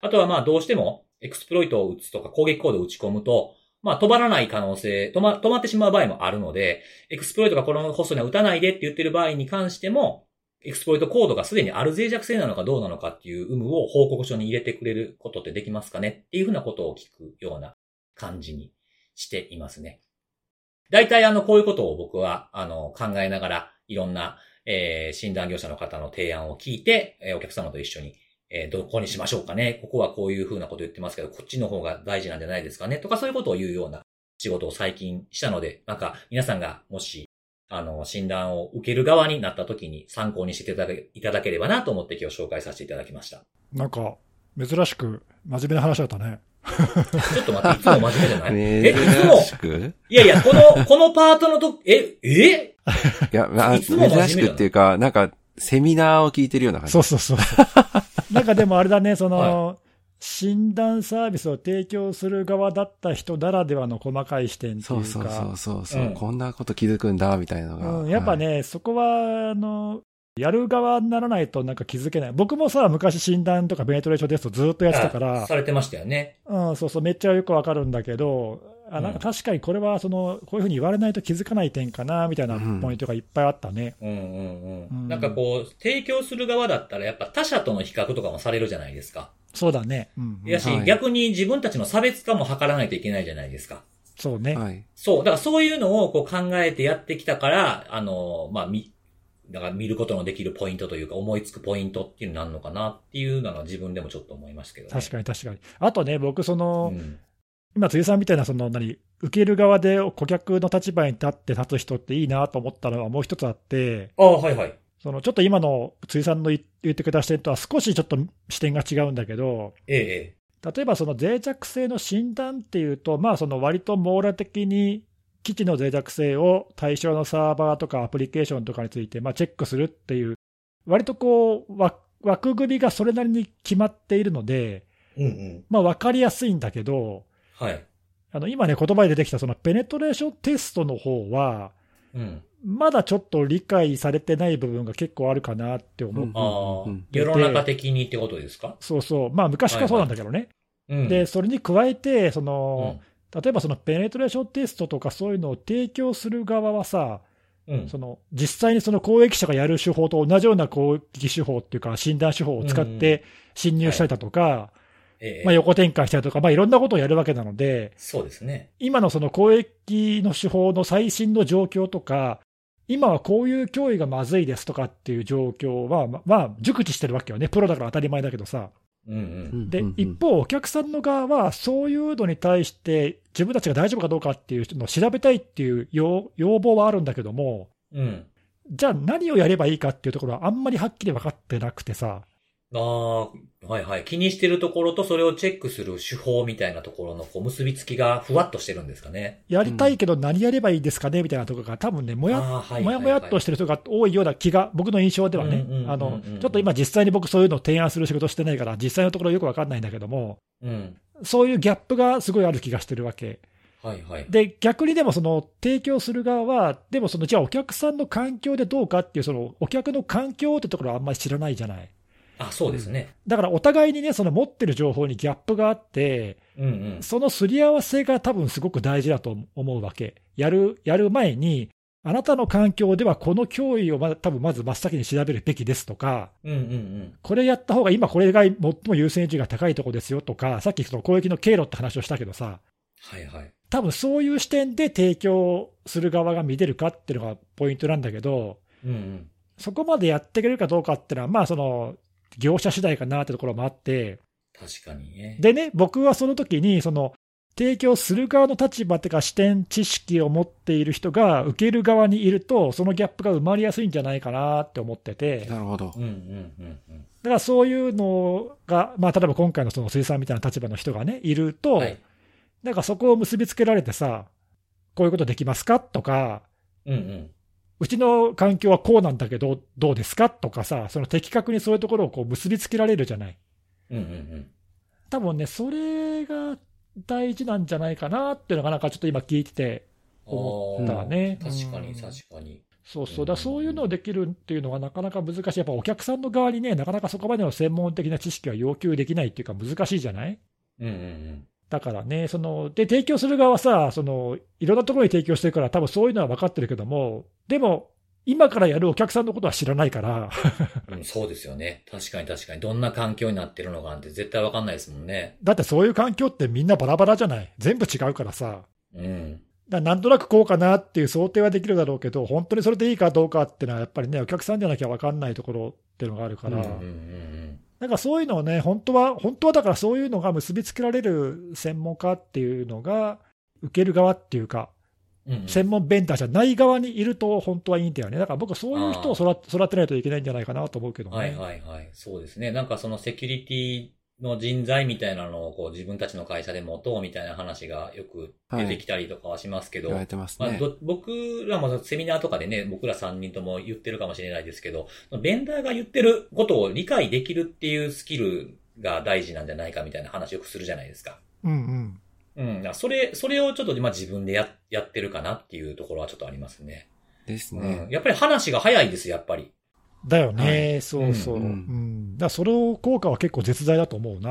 S1: あとはまあどうしてもエクスプロイトを打つとか攻撃コードを打ち込むと、まあ止まらない可能性、止ま、止まってしまう場合もあるので、エクスプロイトがこのホストには打たないでって言ってる場合に関しても、エクスプロイトコードがすでにある脆弱性なのかどうなのかっていう有無を報告書に入れてくれることってできますかねっていうふうなことを聞くような感じにしていますね。大体あの、こういうことを僕は、あの、考えながら、いろんな、えー診断業者の方の提案を聞いて、えーお客様と一緒に、えーどこにしましょうかね。ここはこういうふうなこと言ってますけど、こっちの方が大事なんじゃないですかね。とかそういうことを言うような仕事を最近したので、なんか皆さんがもし、あの、診断を受ける側になった時に参考にしていただけいただければなと思って今日紹介させていただきました。
S2: なんか、珍しく真面目な話だったね。
S1: ちょっと待って、いつも真面目じゃない？え、いつも
S3: 珍、しく？
S1: いやいや、この、このパートのと、え、え？
S3: いや、まあ、
S1: いつも真面目だな
S3: 珍しくっていうか、なんか、セミナーを聞いてるような感じ。
S2: そうそうそう。なんかでもあれだね、その、診断サービスを提供する側だった人ならではの細かい視点っていうか、
S3: そうそうそうそうそう、
S1: うん。
S3: こんなこと気づくんだ、みたいなのが。
S2: うん、やっぱね、そこは、あの、やる側にならないとなんか気づけない。僕もさ、昔診断とかベネトレーションテストずっとやってたから、
S1: されてましたよね。
S2: うん、そうそう、めっちゃよくわかるんだけど、あなんか確かにこれはその、こういうふうに言われないと気づかない点かな、みたいなポイントがいっぱいあったね。
S1: うんうんうん。
S2: うん
S1: なんかこう、提供する側だったらやっぱ他者との比較とかもされるじゃないですか。
S2: そうだね。うん、うん
S1: いやし、
S3: はい
S1: 逆に自分たちの差別化も図らないといけないじゃないですか。
S2: そうね。
S3: はい。
S1: そう。だからそういうのをこう考えてやってきたから、あの、まあ、み、だから見ることのできるポイントというか思いつくポイントっていうのになるのかなっていうのが自分でもちょっと思いますけどね。
S2: 確かに確かに。あとね、僕、その、
S1: うん。
S2: 今、辻さんみたいな、その、何、受ける側で顧客の立場に立って立つ人っていいなと思ったのはもう一つあって、
S1: ああ、はいはい。
S2: その、ちょっと今の辻さんの言言ってくれた視点とは少しちょっと視点が違うんだけど、
S1: ええ、え
S2: 例えばその脆弱性の診断っていうと、まあ、その割と網羅的に機器の脆弱性を対象のサーバーとかアプリケーションとかについてまあチェックするっていう、割とこう、わ枠組みがそれなりに決まっているので、
S1: え。うんうん。
S2: まあ、分かりやすいんだけど、
S1: はい。
S2: あの今ね、言葉で出てきたそのペネトレーションテストの方は、
S1: うん。
S2: まだちょっと理解されてない部分が結構あるかなって思う、
S1: 世の中的にってことですか？
S2: そうそう、まあ昔からそうなんだけどね、
S1: うん。
S2: でそれに加えて、そ
S1: うん、
S2: の例えばそのペネトレーションテストとかそういうのを提供する側はさ、
S1: うん。
S2: その実際にその攻撃者がやる手法と同じような攻撃手法っていうか、診断手法を使って侵入したりだとか、
S1: ええ
S2: まあ、横展開したりとか、まあ、いろんなことをやるわけなので、
S1: そうですね。
S2: 今のその攻撃の手法の最新の状況とか、今はこういう脅威がまずいですとかっていう状況は、ままあ、熟知してるわけよね、プロだから当たり前だけどさ。
S1: うんうん。
S2: で一方、お客さんの側は、そういうのに対して、自分たちが大丈夫かどうかっていうのを調べたいっていう要要望はあるんだけども、
S1: うん。
S2: じゃあ何をやればいいかっていうところは、あんまりはっきり分かってなくてさ、
S1: ああ、はいはい。気にしてるところとそれをチェックする手法みたいなところのこう結びつきがふわっとしてるんですかね。
S2: やりたいけど何やればいいですかねみたいなところが、多分ね、もや
S1: はいはいはい
S2: もやもやっとしてる人が多いような気が、僕の印象ではねあのちょっと今、実際に僕、そういうのを提案する仕事してないから、実際のところよく分かんないんだけども、
S1: うん。
S2: そういうギャップがすごいある気がしてるわけ。
S1: はいはい。
S2: で、逆にでも、その提供する側は、でもその、じゃあお客さんの環境でどうかっていう、そのお客の環境ってところはあんまり知らないじゃない。
S1: あ、そうですね。
S2: だからお互いにね、その持ってる情報にギャップがあって、
S1: うんうん。
S2: そのすり合わせが多分すごく大事だと思うわけ。やる、やる前に、あなたの環境ではこの脅威をま多分まず真っ先に調べるべきですとか、
S1: うんうんうん。
S2: これやった方が今これが最も優先順位が高いところですよとか、さっきその攻撃の経路って話をしたけどさ、
S1: はいはい。
S2: 多分そういう視点で提供する側が見れるかっていうのがポイントなんだけど、
S1: うんうん。
S2: そこまでやってくれるかどうかっていうのは、まあその、業者次第かなってところもあって、
S1: 確かにね。
S2: でね、僕はその時に、その、提供する側の立場っていうか視点、知識を持っている人が受ける側にいると、そのギャップが生まれやすいんじゃないかなって思ってて、
S3: なるほど
S1: うん。うんうんうん。
S2: だからそういうのが、まあ例えば今回のその水産みたいな立場の人がね、いると、
S1: はい。
S2: なんかそこを結びつけられてさ、こういうことできますかとか、
S1: うんうん。
S2: うちの環境はこうなんだけど、どうですか？とかさ、その的確にそういうところをこう結びつけられるじゃない？
S1: うんうんうん。
S2: 多分ね、それが大事なんじゃないかなっていうのが、なんかちょっと今聞いてて思ったね。
S1: 確かに
S2: うん
S1: 確かに。
S2: そうそう、だそういうのをできるっていうのはなかなか難しい。やっぱお客さんの側にね、なかなかそこまでの専門的な知識は要求できないっていうか難しいじゃない？
S1: うんうんうん。
S2: だからね、その、で、提供する側はさ、その、いろんなところに提供してるから、多分そういうのは分かってるけども、でも、今からやるお客さんのことは知らないから、
S1: うん、そうですよね。確かに確かに。どんな環境になってるのかなんて絶対わかんないですもんね。
S2: だってそういう環境ってみんなバラバラじゃない？全部違うからさ。
S1: うん。
S2: だなんとなくこうかなっていう想定はできるだろうけど、本当にそれでいいかどうかっていうのは、やっぱりね、お客さんじゃなきゃ分かんないところっていうのがあるから、
S1: うんうんうん
S2: なんかそういうのをね、本当は、本当はだからそういうのが結びつけられる専門家っていうのが、受ける側っていうか、
S1: うんうん。
S2: 専門ベンダーじゃない側にいると本当はいいんだよね。だから僕はそういう人を育て育てないといけないんじゃないかなと思うけどね。
S1: はいはいはい。そうですね。なんかそのセキュリティの人材みたいなのをこう自分たちの会社で持とうみたいな話がよく出てきたりとかはしますけど、僕らもセミナーとかでね、僕ら3人とも言ってるかもしれないですけど、ベンダーが言ってることを理解できるっていうスキルが大事なんじゃないかみたいな話よくするじゃないですか。
S2: うんうん。
S1: うん。それ、それをちょっとまあ自分でややってるかなっていうところはちょっとありますね。
S3: です
S1: うん。
S3: ね。
S1: やっぱり話が早いです、やっぱり。
S2: だよね、
S1: はい
S2: そうそう。う
S3: うん
S2: ん。だからその効果は結構絶大だと思うな。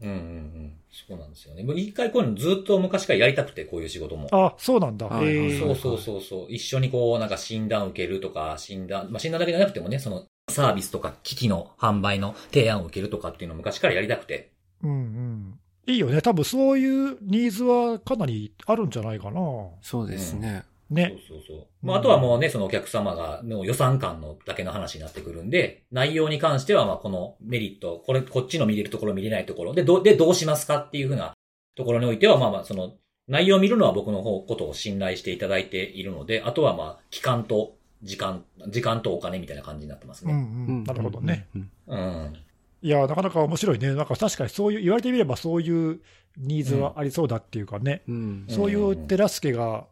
S1: うんうんうん。そうなんですよね。もう一回こういうのずっと昔からやりたくて、こういう仕事も。
S2: あ、そうなんだ。
S3: はいはい
S2: えー
S1: そうそうそうそう。一緒にこう、なんか診断受けるとか、診断、まあ診断だけじゃなくてもね、そのサービスとか機器の販売の提案を受けるとかっていうのを昔からやりたくて。
S2: うんうん。いいよね。多分そういうニーズはかなりあるんじゃないかな。
S3: そうですね。
S2: ね。
S1: そうそうそう。まあ、あとはもうね、そのお客様が、の予算感のだけの話になってくるんで、内容に関しては、まあ、このメリット、これ、こっちの見れるところ見れないところ、で、どう、で、どうしますかっていうふうなところにおいては、まあまあ、その、内容を見るのは僕の方、ことを信頼していただいているので、あとはまあ、期間と、時間、時間とお金みたいな感じになってます
S2: うんう
S1: ね。
S2: ん。なるほどね。
S3: うん。
S1: うん。
S2: いや、なかなか面白いね。なんか確かにそういう、言われてみればそういうニーズはありそうだっていうかね。
S3: うん。
S2: そういう手助けが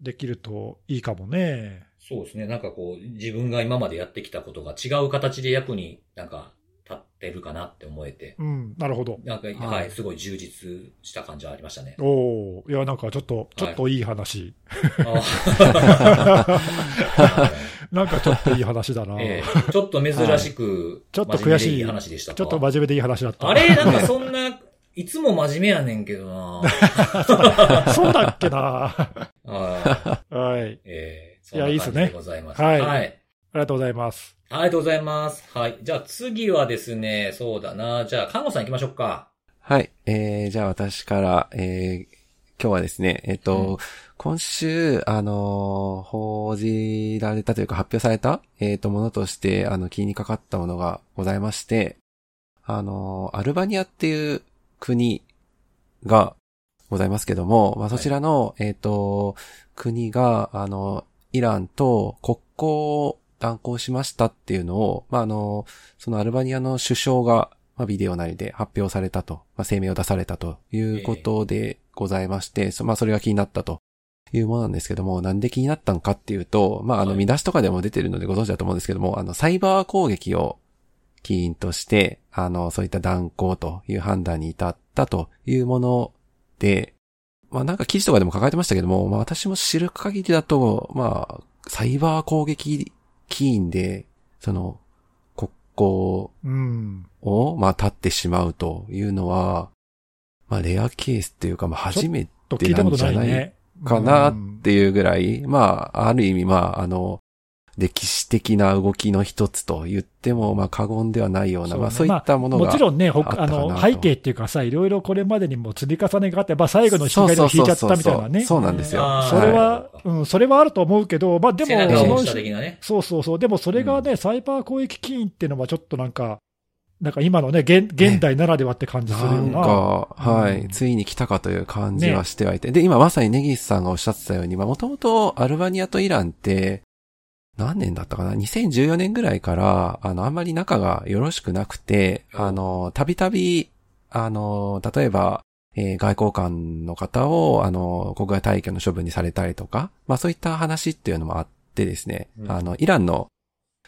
S2: できるといいかもね。
S1: そうですね。なんかこう、自分が今までやってきたことが違う形で役になんか立ってるかなって思えて、
S2: うん、なるほど。
S1: なんか、
S3: はい
S1: はい、すごい充実した感じはありましたね。
S2: おお、いや、なんかちょっと、ちょっといい話。
S1: あ
S2: なんかちょっといい話だな。
S1: ええちょっと珍しく、
S2: ちょっと悔しい
S1: 話でした
S2: ちょっと
S1: か
S2: 真面目でいい話だった。
S1: あれ？なんかそんな、いつも真面目やねんけどな
S2: そうだっけな。はい。
S1: ええ
S2: いやいいっすね
S1: そんな感じでございます。
S2: はい
S1: はい。
S2: ありがとうございます。
S1: ありがとうございます。はい。じゃあ次はですね、そうだな。じゃあ、看護さん行きましょうか。
S3: はい。えー、じゃあ私から、えー、今日はですね、えっ、と、
S1: うん
S3: 今週、あのー報じられたというか発表された、えっ、と、ものとして、あの、気にかかったものがございまして、あのーアルバニアっていう国がございますけども、まあ、そちらの、えっ、と、国が、あの、イランと国交を断交しましたっていうのを、まあ、あの、そのアルバニアの首相が、まあ、ビデオなりで発表されたと、まあ、声明を出されたということでございまして、そまあ、それが気になったというものなんですけども、なんで気になったのかっていうと、まあ、あの、
S1: はい。
S3: 見出しとかでも出てるのでご存知だと思うんですけども、あの、サイバー攻撃を起因として、あの、そういった断交という判断に至ったというもので、まあなんか記事とかでも書かれてましたけども、まあ私も知る限りだと、まあ、サイバー攻撃起因で、その、国交
S2: うん。
S3: を、まあ立ってしまうというのは、まあレアケースっていうか、まあ初めて
S2: な
S3: んじゃない
S2: ね。
S3: かなっていうぐらい、まあ、ある意味、まあ、あの、歴史的な動きの一つと言っても、まあ過言ではないような、そう、ね,、まあ、そういったものが、
S2: もちろんね、あの背景っていうかさ、いろいろこれまでにも積み重ねがあって、まあ、最後の引き換えで引いちゃったみたいなね。
S3: そうなんですよ。
S2: それは、うん、それはあると思うけど、まあでも、その、
S1: ね、
S2: そうそうそう、でもそれがね、うん、サイバー攻撃起因っていうのはちょっとなんか、なんか今のね、現現代ならではって感じするような。
S3: なんか、はい、うん、ついに来たかという感じはしてはいて。ね、で、今まさにネギスさんがおっしゃってたように、まあもともとアルバニアとイランって、何年だったかな ?2014 年ぐらいから、あの、あんまり仲がよろしくなくて、あの、たびたび、あの、例えば、えー、外交官の方を、あの、国外退去の処分にされたりとか、まあそういった話っていうのもあってですね、うん、あの、イランの、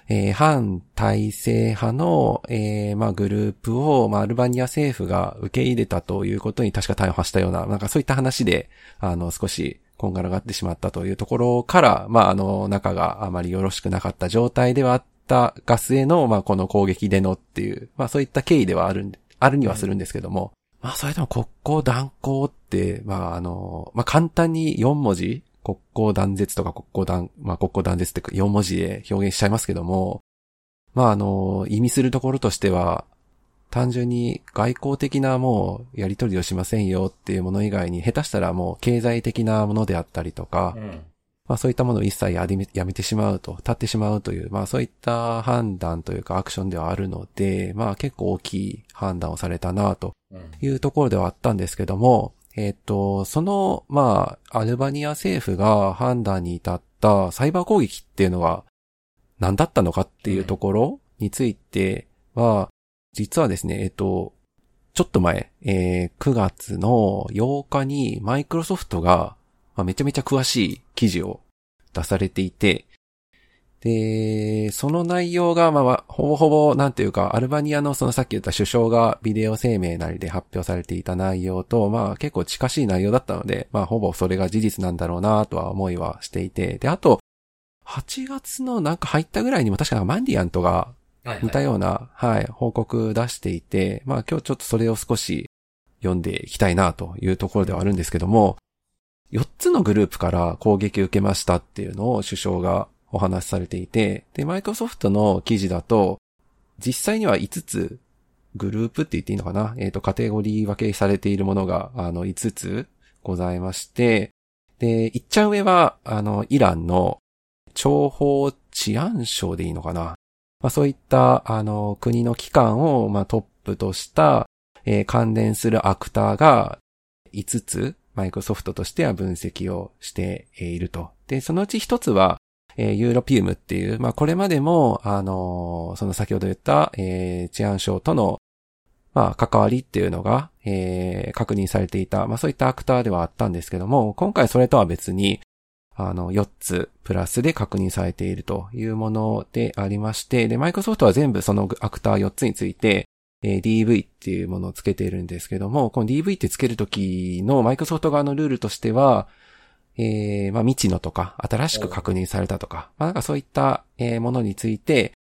S3: えー、反体制派の、えー、まあグループを、まあアルバニア政府が受け入れたということに確か逮捕したような、なんかそういった話で、あの、少し、こんがらがってしまったというところから、まあ、あの、仲があまりよろしくなかった状態ではあったガスへの、まあ、この攻撃でのっていう、まあ、そういった経緯ではある、あるにはするんですけども、まあ、それでも国交断交って、まあ、あの、まあ、簡単に4文字国交断絶とか国交断、まあ、国交断絶って4文字で表現しちゃいますけども、まあ、あの、意味するところとしては、単純に外交的なもうやり取りをしませんよっていうもの以外に、下手したらもう経済的なものであったりとか、うん、まあそういったものを一切やめてしまうと、立ってしまうという、まあそういった判断というかアクションではあるので、まあ結構大きい判断をされたなというところではあったんですけども、うん、えっ、と、その、まあ、アルバニア政府が判断に至ったサイバー攻撃っていうのは何だったのかっていうところについては、実はですね、えっと、ちょっと前、えー、9月の8日にマイクロソフトが、まあ、めちゃめちゃ詳しい記事を出されていて、で、その内容が、まあ、ほぼほぼ、なんていうか、アルバニアのそのさっき言った首相がビデオ声明なりで発表されていた内容と、まあ結構近しい内容だったので、まあほぼそれが事実なんだろうなとは思いはしていて、で、あと、8月のなんか入ったぐらいにも確かマンディアントが似たような、はい、報告出していて、まあ今日ちょっとそれを少し読んでいきたいなというところではあるんですけども、4つのグループから攻撃を受けましたっていうのを首相がお話しされていて、で、マイクロソフトの記事だと、実際には5つグループって言っていいのかな？えっ、ー、と、カテゴリー分けされているものが、あの、5つございまして、で、一ちゃん上は、あの、イランの諜報治安省でいいのかな？まあ、そういった、あの、国の機関を、まあ、トップとした、えー、関連するアクターが5つ、マイクロソフトとしては分析をしていると。で、そのうち1つは、えー、ユーロピウムっていう、まあ、これまでも、あのー、その先ほど言った、えー、治安省との、まあ、関わりっていうのが、えー、確認されていた、まあ、そういったアクターではあったんですけども、今回それとは別に、あの、4つプラスで確認されているというものでありまして、で、マイクロソフトは全部そのアクター4つについて、えー、DV っていうものをつけているんですけども、この DV ってつけるときのマイクロソフト側のルールとしては、えー、まあ、未知のとか、新しく確認されたとか、まあ、なんかそういった、えー、ものについて、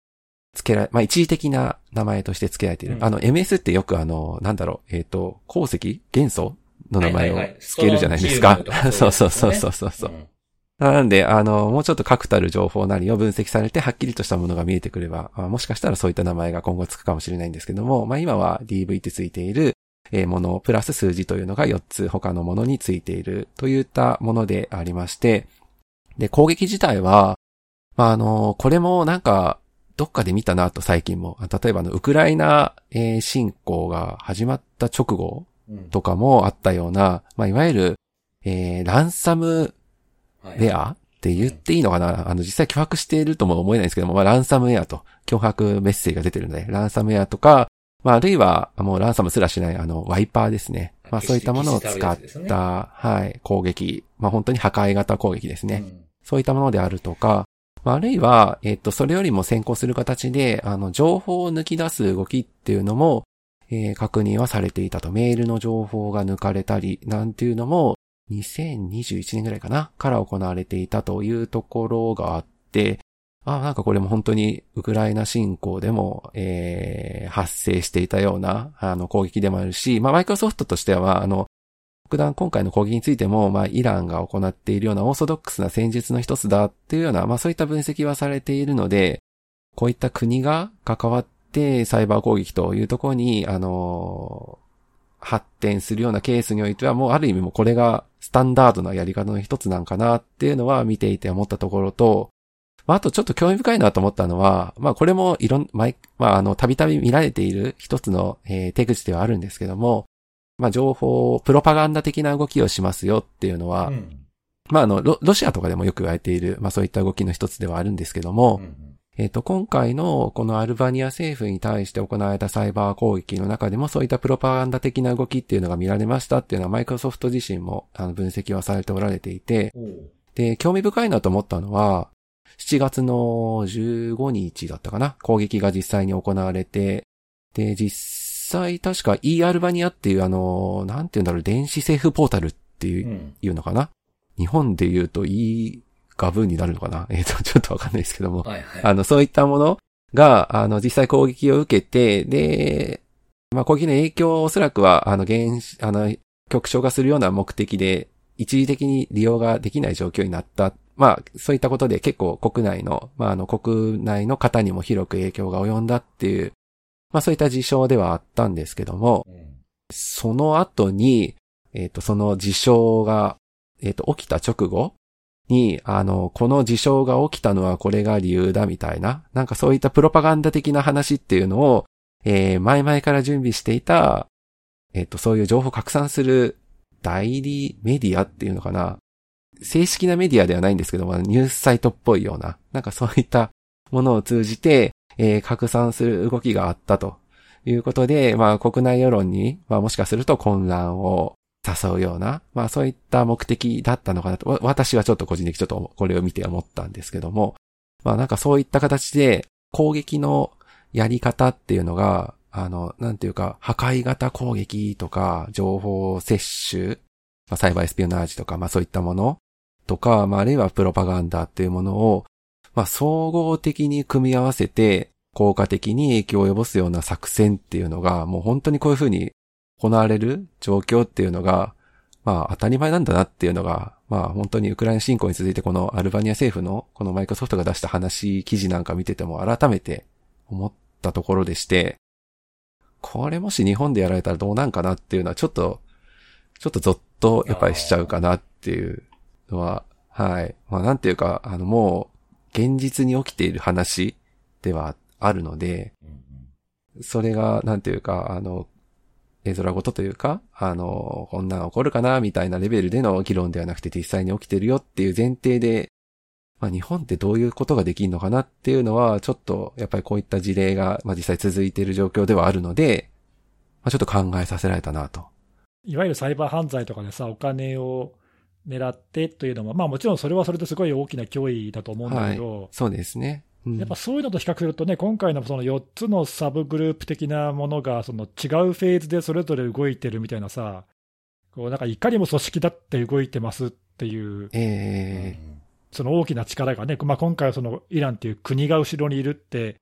S3: つけられ、まあ、一時的な名前として付けられている。うん、あの、MS ってよくあの、なんだろう、えっ、ー、と、鉱石元素の名前を付けるじゃないですか。そうそうそうそうそうそう。うんなんで、あの、もうちょっと確たる情報なりを分析されて、はっきりとしたものが見えてくれば、もしかしたらそういった名前が今後つくかもしれないんですけども、まあ今は DV ってついている、えもの、プラス数字というのが4つ他のものについているといったものでありまして、で、攻撃自体は、まああの、これもなんか、どっかで見たなと最近も。例えばの、ウクライナ、え侵攻が始まった直後とかもあったような、まあいわゆる、えー、ランサムウェア？って言っていいのかな？あの、実際脅迫しているとも思えないんですけども、まあ、ランサムウェアと脅迫メッセージが出てるので、ランサムウェアとか、まあ、あるいは、もうランサムすらしない、あの、ワイパーですね。まあ、そういったものを使った、ね、はい、攻撃。まあ、本当に破壊型攻撃ですね。うん、そういったものであるとか、まあ、あるいは、えっと、それよりも先行する形で、あの、情報を抜き出す動きっていうのも、えー、確認はされていたと。メールの情報が抜かれたり、なんていうのも、2021年ぐらいかなから行われていたというところがあって、あなんかこれも本当にウクライナ侵攻でも、えー、発生していたような、あの、攻撃でもあるし、まあ、マイクロソフトとしては、あの、特段今回の攻撃についても、まあ、イランが行っているようなオーソドックスな戦術の一つだっていうような、まあ、そういった分析はされているので、こういった国が関わってサイバー攻撃というところに、あの発展するようなケースにおいては、もうある意味もこれがスタンダードなやり方の一つなんかなっていうのは見ていて思ったところと、まあ、あとちょっと興味深いなと思ったのは、まあこれもいろん、まあ、あの、たびたび見られている一つの、えー、手口ではあるんですけども、まあ情報、プロパガンダ的な動きをしますよっていうのは、うん、まああのロ、ロシアとかでもよく言われている、まあそういった動きの一つではあるんですけども、うんえっ、と、今回のこのアルバニア政府に対して行われたサイバー攻撃の中でもそういったプロパガンダ的な動きっていうのが見られましたっていうのはマイクロソフト自身もあの分析はされておられていて、で、興味深いなと思ったのは、7月の15日だったかな？攻撃が実際に行われて、で、実際確か e アルバニアっていうあの、なんて言うんだろう、電子政府ポータルっていう、うん、のかな？日本で言うと e ガブーになるのかな？えっ、ー、と、ちょっとわかんないですけども。はいはい、あの、そういったものが、あの、実際攻撃を受けて、で、まあ、攻撃の影響をおそらくは、あの、原、あの、局所化するような目的で、一時的に利用ができない状況になった。まあ、そういったことで結構国内の、まあ、あの、国内の方にも広く影響が及んだっていう、まあ、そういった事象ではあったんですけども、うん、その後に、えっ、ー、と、その事象が、えっ、ー、と、起きた直後に、あの、この事象が起きたのはこれが理由だみたいな、なんかそういったプロパガンダ的な話っていうのを、えー、前々から準備していた、えっ、ー、と、そういう情報拡散する代理メディアっていうのかな。正式なメディアではないんですけども、ニュースサイトっぽいような、なんかそういったものを通じて、えー、拡散する動きがあったということで、まあ国内世論に、まあもしかすると混乱を誘うような、まあそういった目的だったのかなと、私はちょっと個人的にちょっとこれを見て思ったんですけども、まあなんかそういった形で攻撃のやり方っていうのが、あの、なんていうか、破壊型攻撃とか、情報摂取、まあ、サイバーエスピオナージとか、まあそういったものとか、まあ、あるいはプロパガンダっていうものを、まあ、総合的に組み合わせて、効果的に影響を及ぼすような作戦っていうのが、もう本当にこういうふうに行われる状況っていうのが、まあ当たり前なんだなっていうのが、まあ本当にウクライナ侵攻に続いてこのアルバニア政府のこのマイクロソフトが出した話、記事なんか見てても改めて思ったところでして、これもし日本でやられたらどうなんかなっていうのはちょっと、ちょっとゾッとやっぱりしちゃうかなっていうのは、はい。まあなんていうか、あのもう、現実に起きている話ではあるので、それが、なんていうか、あの、絵空ごとというか、あの、こんな起こるかな、みたいなレベルでの議論ではなくて実際に起きてるよっていう前提で、まあ日本ってどういうことができるのかなっていうのは、ちょっと、やっぱりこういった事例が、まあ実際続いている状況ではあるので、まあちょっと考えさせられたなと。
S2: いわゆるサイバー犯罪とかでさ、お金を狙ってというのも、まあもちろんそれはそれですごい大きな脅威だと思うんだけど、はい、
S3: そうですね。
S2: うん、やっぱそういうのと比較するとね、今回のその4つのサブグループ的なものが、その違うフェーズでそれぞれ動いてるみたいなさ、こうなんかいかにも組織だって動いてますっていう、
S3: え
S2: ー、その大きな力がね、まあ、今回はそのイランっていう国が後ろにいるって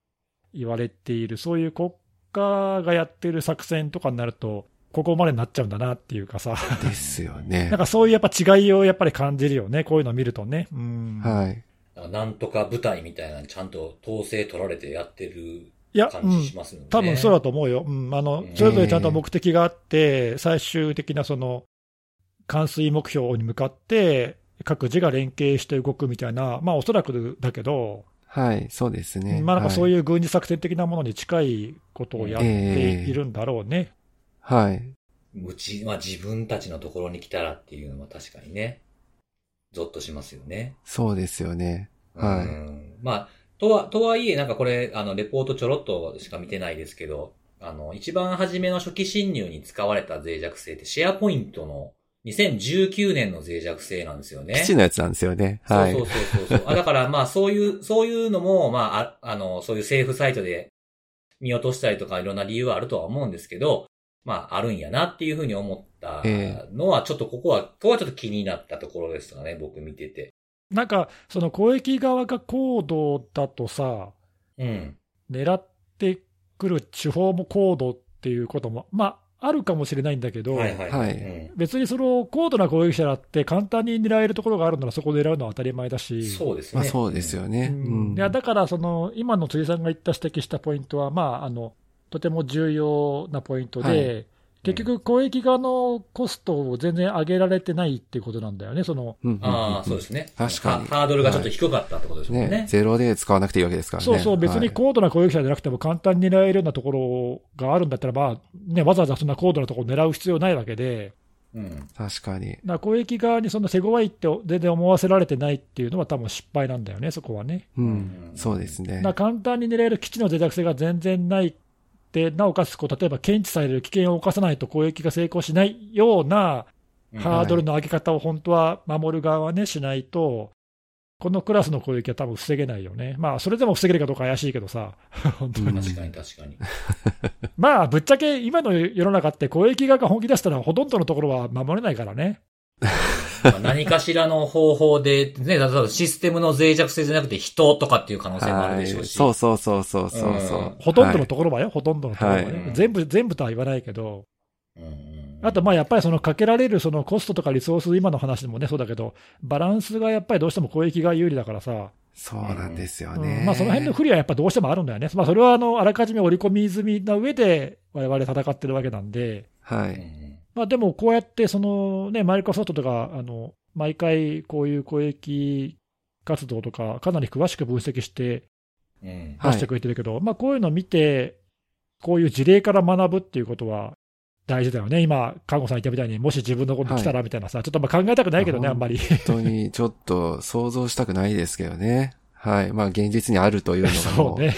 S2: 言われている、そういう国家がやってる作戦とかになると、ここまでになっちゃうんだなっていうかさ。
S3: ですよね。
S2: なんかそういうやっぱ違いをやっぱり感じるよね。こういうのを見るとね。うん。
S3: はい。
S1: なんとか舞台みたいなちゃんと統制取られてやってる感じしますよね。
S2: 多分そうだと思うよ。うん。あの、それぞれちゃんと目的があって、最終的なその、冠水目標に向かって、各自が連携して動くみたいな、まあおそらくだけど、
S3: はい、そうですね。
S2: まあなんかそういう軍事作戦的なものに近いことをやっているんだろうね。
S3: はい。
S1: うち、まあ自分たちのところに来たらっていうのは確かにね、ゾッとしますよね。
S3: そうですよね。はい。
S1: まあ、とは、とはいえ、なんかこれ、あの、レポートちょろっとしか見てないですけど、あの、一番初めの初期侵入に使われた脆弱性ってシェアポイントの2019年の脆弱性なんですよね。
S3: 基地のやつなんですよね。はい。
S1: そうそうそうそうあ。だからまあそういう、そういうのも、まあ、ああの、そういう政府サイトで見落としたりとかいろんな理由はあるとは思うんですけど、まあ、あるんやなっていうふうに思ったのは、ちょっとここは、ここはちょっと気になったところですかね、僕見てて。
S2: なんか、その攻撃側が高度だとさ、
S1: うん。
S2: 狙ってくる手法も高度っていうことも、まあ、あるかもしれないんだけど、
S1: はいはい。
S3: はい
S1: うん
S2: 別にその高度な攻撃者だって簡単に狙えるところがあるならそこで狙うのは当たり前だし。
S1: そうですね。
S3: まあそうですよね。
S2: う
S3: うんん
S2: いやだからその、今の辻さんが言った指摘したポイントは、まあ、あのとても重要なポイントで、
S3: はい
S2: 結局、攻撃側のコストを全然上げられてないっていうことなんだよね、その
S3: うんうんうん
S1: ああ、そうですね。
S3: 確かに
S1: ハハードルがちょっと低かったってことですもんね。
S3: ね、ゼロで使わなくていいわけですからね。
S2: そうそう、別に
S3: はい
S2: 高度な攻撃者じゃなくても簡単に狙えるようなところがあるんだったら、まあね、わざわざそんな高度なところを狙う必要ないわけで、
S1: うん。
S3: 確かに。
S2: だから攻撃側にその手強いって全然思わせられてないっていうのは、多分失敗なんだよね、そこはね。
S3: う
S1: うん
S3: ん。そうですね
S2: 簡単に狙える基地の脆弱性が全然ないって、なおかつこう、例えば検知される危険を冒さないと攻撃が成功しないようなハードルの上げ方を本当は守る側はね、しないと、このクラスの攻撃は多分防げないよね。まあ、それでも防げるかどうか怪しいけどさ、本当に。
S3: うん
S1: 確かに確かに。
S2: まあ、ぶっちゃけ今の世の中って攻撃側が本気出したらほとんどのところは守れないからね。
S1: まあ何かしらの方法で、ね、例えばシステムの脆弱性じゃなくて人とかっていう可能性もある
S3: はい。
S1: でしょうし。
S3: そうそうそうそうそうそう
S1: うん
S2: ほとんどの
S3: はい
S2: ところはよ、ほとんどのところはね。
S1: はい
S2: 全部、全部とは言わないけど、あとまあやっぱりそのかけられるそのコストとかリソース、今の話でもね、そうだけど、バランスがやっぱりどうしても攻撃が有利だからさ、
S3: そうなんですよ
S2: うん
S3: ね。
S2: まあその辺の不利はやっぱどうしてもあるんだよね。まあそれはあのあらかじめ織り込み済みな上で、我々戦ってるわけなんで、
S3: はい。
S1: うんうん
S2: まあでもこうやってそのね、マイクロソフトとか、あの、毎回こういう攻撃活動とか、かなり詳しく分析して
S1: うん
S3: はい
S2: 出してくれてるけど、まあこういうのを見て、こういう事例から学ぶっていうことは大事だよね。今、看護さん言ったみたいに、もし自分のこと来たらみたいなさ、ちょっとまあ考えたくないけどね、
S3: あ
S2: あんまり。
S3: 本当にちょっと想像したくないですけどね。はい。まあ現実にあるというのがも
S2: そうね。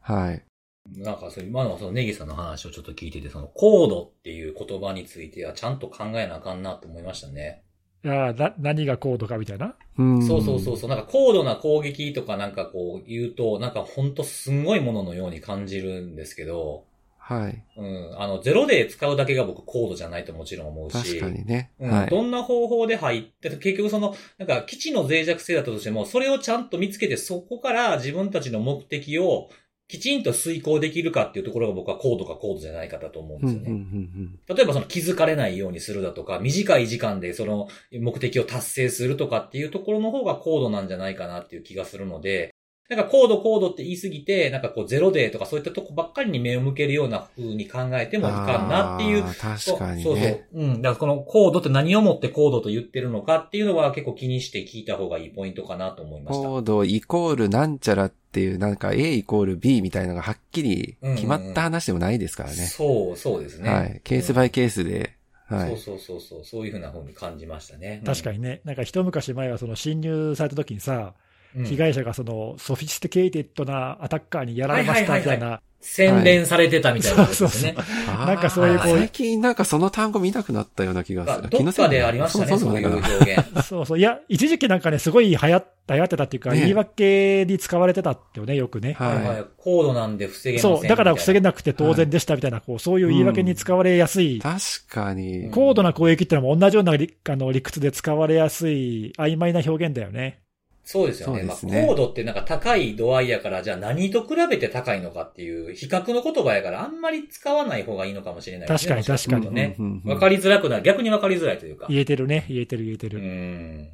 S3: はい。
S1: なんかそう今のそのネギさんの話をちょっと聞いてて、そのコードっていう言葉についてはちゃんと考えなあかんなと思いましたね。
S2: いやな何が高度かみたいな？
S3: うん
S1: そうそうそうそう。なんか高度な攻撃とかなんかこう言うと、なんかほんとすんごいもののように感じるんですけど、
S3: はい。
S1: うん。あの、ゼロで使うだけが僕高度じゃないともちろん思うし。
S3: 確かにね。
S1: うん
S3: はい。
S1: どんな方法で入って、結局その、なんか基地の脆弱性だったとしても、それをちゃんと見つけて、そこから自分たちの目的をきちんと遂行できるかっていうところが僕は高度か高度じゃないかだと思うん
S3: うんうんう
S1: ですよね。
S3: ん
S1: 例えばその気づかれないようにするだとか、短い時間でその目的を達成するとかっていうところの方が高度なんじゃないかなっていう気がするので、なんか高度高度って言い過ぎて、なんかこうゼロデーとかそういったとこばっかりに目を向けるような風に考えてもいかんなっていう
S3: 確かに
S1: そうそう
S3: ね。
S1: そう。うん。だからこのコードって何をもってコードと言ってるのかっていうのは結構気にして聞いた方がいいポイントかなと思いました。
S3: コードイコールなんちゃらっていう、なんか A イコール B みたいなのがはっきり決まった話でもないですからね。
S1: そう、そうですね。
S3: はい。ケースバイケースで。はい。
S1: そうそうそうそう。そういうふうな風に感じましたね。
S2: 確かにね。なんか一昔前はその侵入された時にさ、
S1: うん
S2: 被害者がその sophisticated なアタッカーにやられましたみたいな。
S1: 洗練されてたみたいなことですね。
S3: あー
S2: なんかそういうこう
S3: 最近なんかその単語見なくなったような気がする。
S1: どっかでありましたね、そういう表現。
S2: そうそう。いや、一時期なんかね、すごい流行った、流行ってたっていうか、
S3: ね
S2: 言い訳に使われてたってよね、よくね。
S3: はい
S1: はい高度なんで防げません
S2: そう。だから防げ
S1: な
S2: なくて当然でしたみたいな、こう、そういう言い訳に使われやすい、
S3: 確かに。
S2: 高度な攻撃ってのも同じような理あの理屈で使われやすい曖昧な表現だよね。
S1: そうですよね。
S3: ね
S1: まあ、コードってなんか高い度合いやから、じゃあ何と比べて高いのかっていう比較の言葉やから、あんまり使わない方がいいのかもしれないですね。
S2: 確かに
S1: もしするとね。
S3: うんうんうん
S1: わかりづらくなる。逆にわかりづらいというか。
S2: 言えてるね。言えてる言えて
S1: う
S2: る。
S1: ん。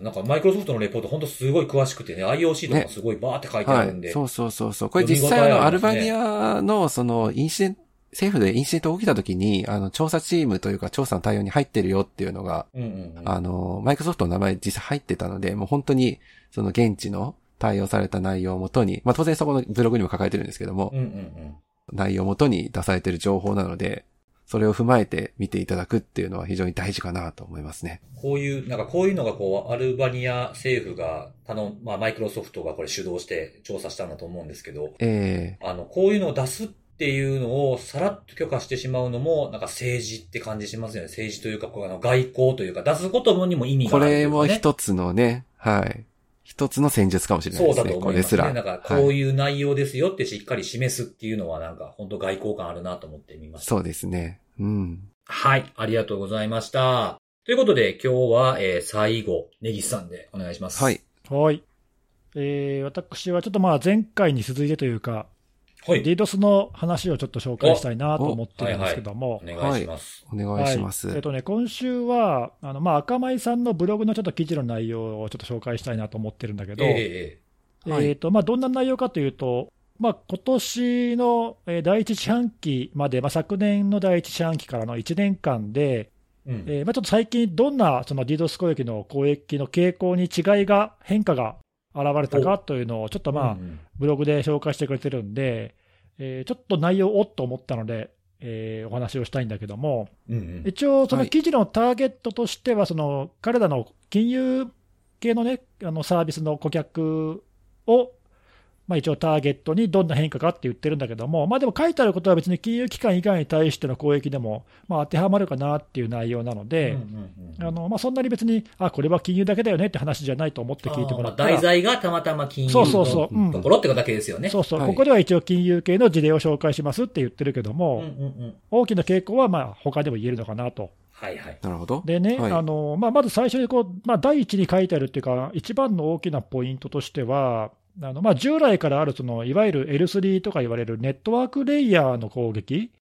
S1: なんかマイクロソフトのレポート本当すごい詳しくてね、IOC とかもすごいバーって書いてあ
S3: はい。
S1: るんで。
S3: そうそうそうそう。これ実際あの、アルバニアのその、インシデント、政府でインシデント起きた時に、あの、調査チームというか調査の対応に入ってるよっていうのが、
S1: うんうんうん。
S3: あの、マイクロソフトの名前実際入ってたので、もう本当に、その現地の対応された内容をもとに、まあ当然そこのブログにも書かれてるんですけども
S1: う、んうんうん。
S3: 内容をもとに出されてる情報なので、それを踏まえて見ていただくっていうのは非常に大事かなと思いますね。
S1: こういう、なんかこういうのがこう、アルバニア政府が、頼まあマイクロソフトがこれ主導して調査したんだと思うんですけど、
S3: え
S1: あの、こういうのを出すっていうのをさらっと許可してしまうのも、なんか政治って感じしますよね。政治というか、こうあの外交というか、出すことにも意
S3: え
S1: 味が
S3: これ
S1: あるというか、ね。
S3: も一つのね、はい。一つの戦術かもしれない
S1: そう
S3: ですね。
S1: だと思います
S3: これですら。
S1: ね。なんか、こういう内容ですよってしっかり示すっていうのは、なんか、本当外交感あるなと思ってみました。
S3: そうですね。うん。
S1: はい。ありがとうございました。ということで、今日は、えー、最後、ネギスさんでお願いします。
S3: はい。。
S2: はい。えー、私はちょっとまあ前回に続いてというか、
S1: はい。
S2: DDoS の話をちょっと紹介したいなと思ってるんですけども
S1: お、願いします。
S3: お願いします。
S2: はいえっとね、今週は、あのまあ、赤米さんのブログのちょっと記事の内容をちょっと紹介したいなと思ってるんだけど、
S1: えええ
S3: はい
S2: えーとまあ、どんな内容かというと、まあ今年のえー第一四半期まで、まあ、昨年の第一四半期からの1年間で、
S1: えうん。
S2: えーまあ、ちょっと最近、どんなその DDoS 攻撃の攻撃の傾向に違いが、変化が現れたかというのを、ちょっとまあ、
S1: うん
S2: ブログで紹介してくれてるんで、えーちょっと内容おっと思ったので、えーお話をしたいんだけども、
S1: うんうん。
S2: 一応、その
S3: はい。
S2: 記事のターゲットとしては、その彼らの金融系のね、あのサービスの顧客を、まあ、一応ターゲットにどんな変化かって言ってるんだけども、まあでも書いてあることは別に金融機関以外に対しての攻撃でも、まあ、当てはまるかなっていう内容なので、そんなに別に、あこれは金融だけだよねって話じゃないと思って聞いてもらったら
S1: 題材がたまたま金融
S2: そうそうそううん
S1: のところってことだけですよね。
S2: そうそう、
S3: はい
S2: ここでは一応金融系の事例を紹介しますって言ってるけど
S1: うん
S2: も。大きな傾向はまあ他でも言えるのかなと。
S1: はいはい。
S3: なるほど。
S2: でね、
S3: はい
S2: あのまあ、まず最初にこう、まあ、第一に書いてあるっていうか、一番の大きなポイントとしては、あのまあ、従来からあるそのいわゆる L3 とか言われるネットワークレイヤーの攻撃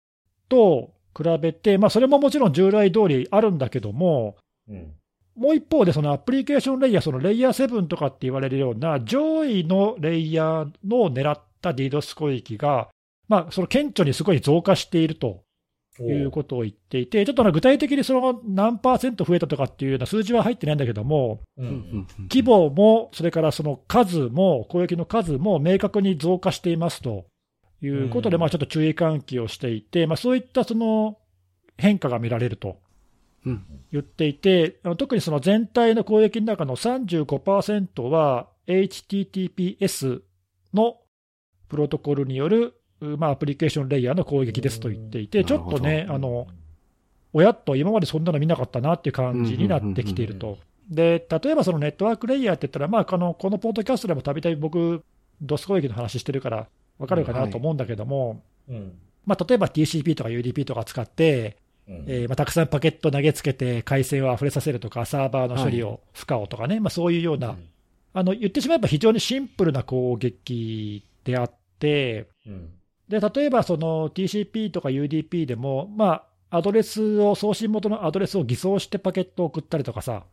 S2: と比べて、まあ、それももちろん従来通りあるんだけども、
S1: うん。
S2: もう一方で、そのアプリケーションレイヤー、そのレイヤー7とかって言われるような、上位のレイヤーの狙った DDoS 攻撃が、まあ、その顕著にすごい増加しているということを言っていて、ちょっと具体的にその何パーセント増えたとかっていうような数字は入ってないんだけども、規模も、それからその数も、攻撃の数も明確に増加していますということで、
S1: うん。
S2: まあちょっと注意喚起をしていて、まあ、そういったその変化が見られると
S3: うん。
S2: 言っていて、あの特にその全体の攻撃の中の35%は、HTTPS のプロトコルによる、まあ、アプリケーションレイヤーの攻撃ですと言っていて、
S3: うん
S2: ちょっとね、
S1: うん
S2: あの、おやっと今までそんなの見なかったなっていう感じになってきている
S1: うん
S2: と。で、例えばそのネットワークレイヤーって言ったら、まあ、このこのポッドキャストでもたびたび僕、ドス攻撃の話してるから分かるかなと思うんだけども、
S1: うん。
S2: まあ、例えば TCP とか UDP とか使って、
S1: うん
S2: えーまあ、たくさんパケット投げつけて回線を溢れさせるとか、サーバーの処理を不可をとかね、まあ、そういうような、あの言ってしまえば非常にシンプルな攻撃であって、
S1: うん。
S2: で例えばその TCP とか UDP でも、まあ、アドレスを、送信元のアドレスを偽装してパケットを送ったりとかさ、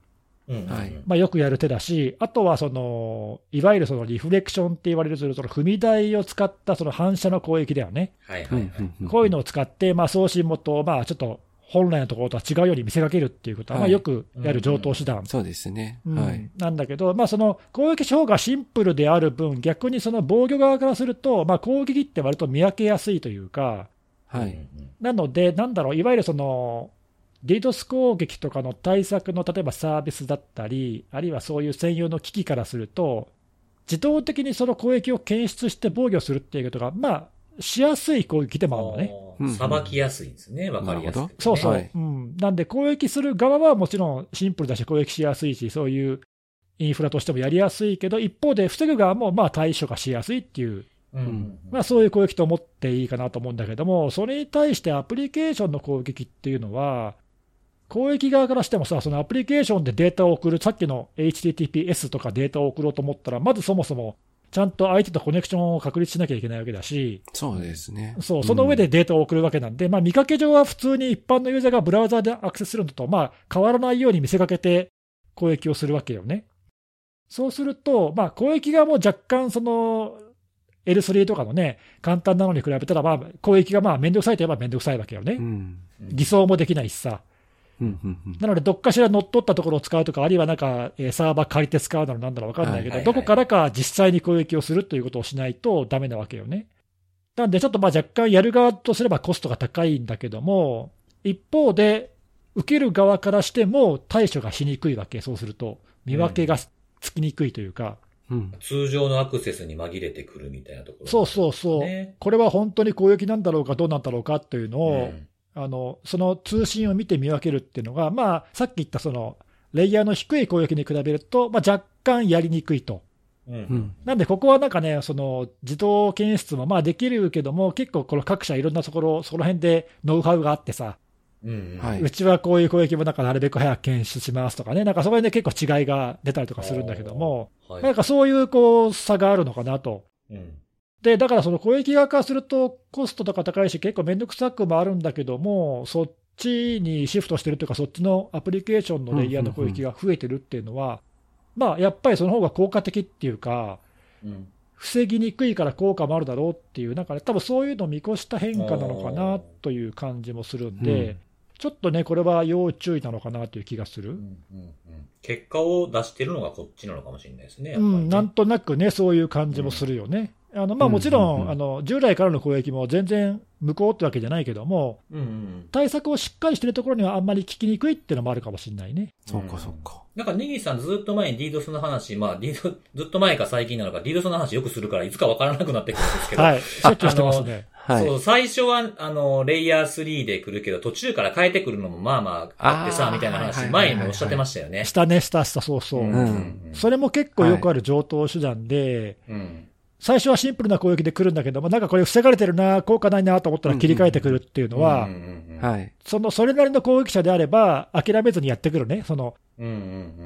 S1: うん。
S3: はい
S2: まあ、よくやる手だし、あとはそのいわゆるそのリフレクションって言われる、その踏み台を使ったその反射の攻撃だよね。
S1: はいはい
S2: こういうのを使って、まあ、送信元をまあちょっと本来のところとは違うように見せかけるっていうことは、まあ、
S3: はい
S2: よくやる上等手段
S3: そうですね。
S2: うん
S3: はい。
S2: なんだけど、まあ、その攻撃手法がシンプルである分、逆にその防御側からすると、まあ、攻撃って割と見分けやすいというか、
S3: はい。
S1: うん
S2: なので、なんだろう、いわゆるその DDoS 攻撃とかの対策の例えばサービスだったり、あるいはそういう専用の機器からすると、自動的にその攻撃を検出して防御するっていうことが、まあ、しやすい攻撃でもあるのね。
S1: さばきやすいんですね。わかりやすくてね。
S2: そうそう、
S3: はい
S2: うん。なんで攻撃する側はもちろんシンプルだし、攻撃しやすいし、そういうインフラとしてもやりやすいけど、一方で防ぐ側もまあ対処がしやすいっていう、
S1: うん。
S2: まあ、そういう攻撃と思っていいかなと思うんだけども、それに対してアプリケーションの攻撃っていうのは、攻撃側からしてもさ、そのアプリケーションでデータを送る、さっきの HTTPS とかデータを送ろうと思ったら、まずそもそもちゃんと相手とコネクションを確立しなきゃいけないわけだし、
S3: そうですね。
S2: そう、その上でデータを送るわけなんで、まあ、見かけ上は普通に一般のユーザーがブラウザでアクセスするのと、まあ、変わらないように見せかけて攻撃をするわけよね。そうすると、まあ、攻撃側も若干、その、L3 とかのね、簡単なのに比べたら、まあ、攻撃がまあ、めんどくさいといえばめんどくさいわけよね。
S3: うん。
S2: 偽装もできないしさ。
S3: うんうんうん
S2: なので、どっかしら乗っ取ったところを使うとか、あるいはなんか、えーサーバー借りて使うならなんだろうわかんないけど、どこからか実際に攻撃をするということをしないとダメなわけよね。なんで、ちょっとまあ若干やる側とすればコストが高いんだけども、一方で、受ける側からしても対処がしにくいわけ、そうすると。見分けがつきにくいというか、
S3: うん。
S1: 通常のアクセスに紛れてくるみたいなところ。
S2: そうそうそう、
S1: ね
S2: これは本当に攻撃なんだろうか、どうなんだろうかというのを、
S1: うん
S2: あのその通信を見て見分けるっていうのが、まあ、さっき言ったそのレイヤーの低い攻撃に比べると、まあ、若干やりにくいと。
S1: うん。
S3: うん。
S2: なんで、ここはなんかね、その自動検出もまあできるけども、結構、この各社いろんなところ、その辺でノウハウがあってさ、
S1: うん
S3: はい。う
S2: ちはこういう攻撃もなんかなるべく早く検出しますとかね、なんかそこで結構違いが出たりとかするんだけども、
S1: はい。
S2: なんかそういうこう差があるのかなと。
S1: うん
S2: で、だからその攻撃側からすると、コストとか高いし、結構めんどくさくもあるんだけども、そっちにシフトしてるというか、そっちのアプリケーションのレイヤーの攻撃が増えてるっていうのは、まあ、やっぱりその方が効果的っていうか、
S1: うん。
S2: 防ぎにくいから効果もあるだろうっていう、なんかね、多分そういうのを見越した変化なのかなという感じもするんで、
S3: うん
S2: ちょっとね、これは要注意なのかなという気がする。
S1: 結果を出してるのがこっちなのかもしれないですね。ね
S2: うん、なんとなくね、そういう感じもするよね。あのまあ、
S3: うん
S2: もちろん、あの従来からの攻撃も全然無効ってわけじゃないけども、
S1: うんうん。
S2: 対策をしっかりしてるところにはあんまり効きにくいっていうのもあるかもしれないね。
S3: そうか、そうか。
S1: なんか、ネギさんずっと前に DDoS の話、まあ、DDoS、ずっと前か最近なのか、DDoS の話よくするから、いつかわからなくなってくるんですけど、
S2: はい、しょっちゅうしてますね。
S3: はい。
S1: そう、最初は、あの、レイヤー3で来るけど、途中から変えてくるのもまあまああってさ、みたいな話、
S3: はいはいはい
S1: 前にもおっしゃってましたよね。
S2: したね、したした、そうそう。
S3: ん
S2: それも結構よくある上等手段で、
S1: うん。
S2: 最初はシンプルな攻撃で来るんだけども、なんかこれ防がれてるな、効果ないなと思ったら切り替えてくるっていうのは。そのそれなりの攻撃者であれば、諦めずにやってくるね、その。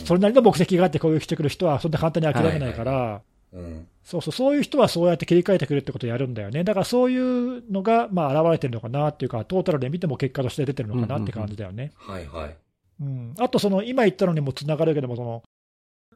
S2: それなりの目的があって攻撃してくる人は、そんな簡単に諦めないから、
S1: うん。
S2: そうそう、そういう人はそうやって切り替えてくるってことをやるんだよね。だからそういうのが、まあ、現れてるのかなっていうか、トータルで見ても結果として出てるのかなって感じだよね。
S1: はいはい。
S2: うん、あと、その今言ったのにもつながるけども、その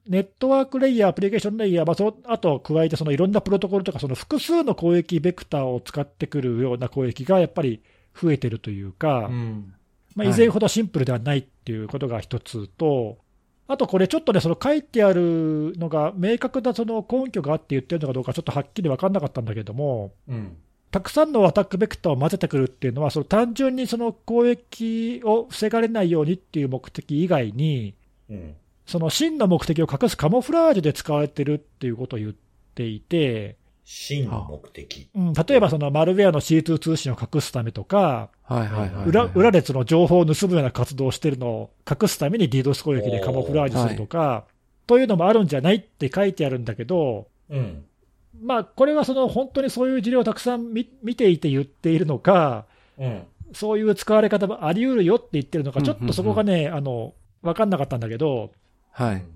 S2: ネットワークレイヤー、アプリケーションレイヤー、まあ、そのあと加えて、そのいろんなプロトコルとか、その複数の攻撃ベクターを使ってくるような攻撃がやっぱり増えてるというか、
S1: うん。
S2: まあ、
S3: はい
S2: 以前ほどシンプルではないっていうことが一つと、あとこれ、ちょっとね、その書いてあるのが、明確なその根拠があって言ってるのかどうか、ちょっとはっきり分かんなかったんだけども、
S1: うん。
S2: たくさんのアタックベクターを混ぜてくるっていうのは、その単純にその攻撃を防がれないようにっていう目的以外に、
S1: うん。
S2: その真の目的を隠すカモフラージュで使われてるっていうことを言っていて、
S1: 真の目的。
S2: うん、例えばそのマルウェアの C2 通信を隠すためとか、
S3: はいはいはい。
S2: 裏裏でその情報を盗むような活動をしてるのを隠すために DDoS 攻撃でカモフラージュするとか、というのもあるんじゃないって書いてあるんだけど、
S1: うん。
S2: まあ、これはその本当にそういう事例をたくさん見見ていて言っているのか、
S1: うん。
S2: そういう使われ方もあり得るよって言ってるのか、
S3: うん
S2: ちょっとそこがね、あの分かんなかったんだけど、
S3: はい。
S2: うん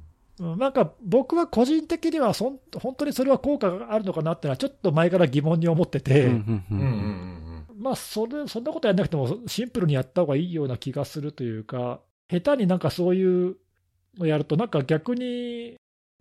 S2: なんか僕は個人的にはそん、本当にそれは効果があるのかなっていうのは、ちょっと前から疑問に思ってて。まあそれ、そんなことやんなくても、シンプルにやった方がいいような気がするというか、下手になんかそういうのやると、なんか逆に、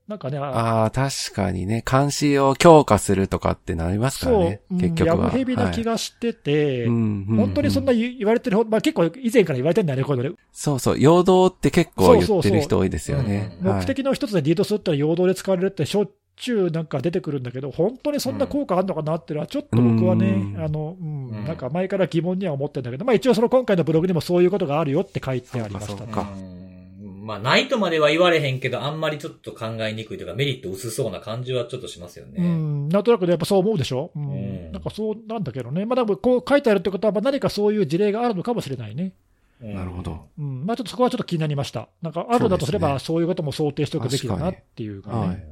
S2: なんかね、あ
S3: ああ、確かにね、監視を強化するとかってなりますから
S2: そう。
S3: ね、、
S2: うん
S3: 結局は。
S2: やぶへびな気
S3: が、
S2: がしてて、
S3: 本
S2: 本当にそんな言言われてるまあ、結構以前から言われてるんだよね、こういうのね。
S3: そうそう、陽動って結構言ってる人多いですよね。
S1: そうそうそう。
S3: はい。
S2: 目的の一つで DDoS ってのは陽動で使われるってしょっちゅうなんか出てくるんだけど、本当にそんな効果あるのかなっていうのは、ちょっと僕はね、
S3: うん。
S2: あの、うん
S1: うん。
S2: なんか前から疑問には思ってるんだけど、まあ一応その今回のブログにもそういうことがあるよって書いてありましたね。
S3: そうか
S1: うんまあ、ないとまでは言われへんけど、あんまりちょっと考えにくいというか、メリット薄そうな感じはちょっとしますよね。
S2: うん、なんとなくね、やっぱそう思うでしょ、うん。
S1: うん。
S2: なんかそうなんだけどね、まあ、でもこう書いてあるってことは、まあ何かそういう事例があるのかもしれないね、
S1: うん
S3: なるほど。
S2: うん。まあ、ちょっとそこはちょっと気になりました、なんかあるんだとすれば、
S3: そう
S2: いうことも想定しておくべきだなっていうかね、
S3: はい。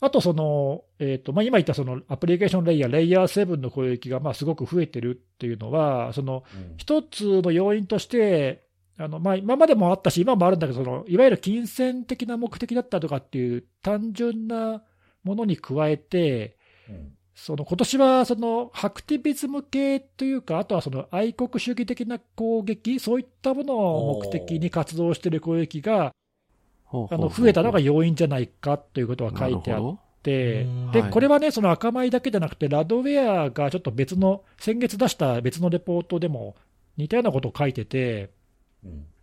S2: あとその、えーとまあ、今言ったそのアプリケーションレイヤー、レイヤー7の攻撃がまあすごく増えてるっていうのは、その
S1: うん。
S2: 一つの要因として、あのまあ、今までもあったし、今もあるんだけどその、いわゆる金銭的な目的だったとかっていう単純なものに加えて、
S1: うん。
S2: その今年はそのハクティビズム系というか、あとはその愛国主義的な攻撃、そういったものを目的に活動している攻撃があの増えたのが要因じゃないかということは書いてあって
S1: うん、
S2: で
S3: はい。
S2: これはね、その赤米だけじゃなくて、ラドウェアがちょっと別の、先月出した別のレポートでも似たようなことを書いてて、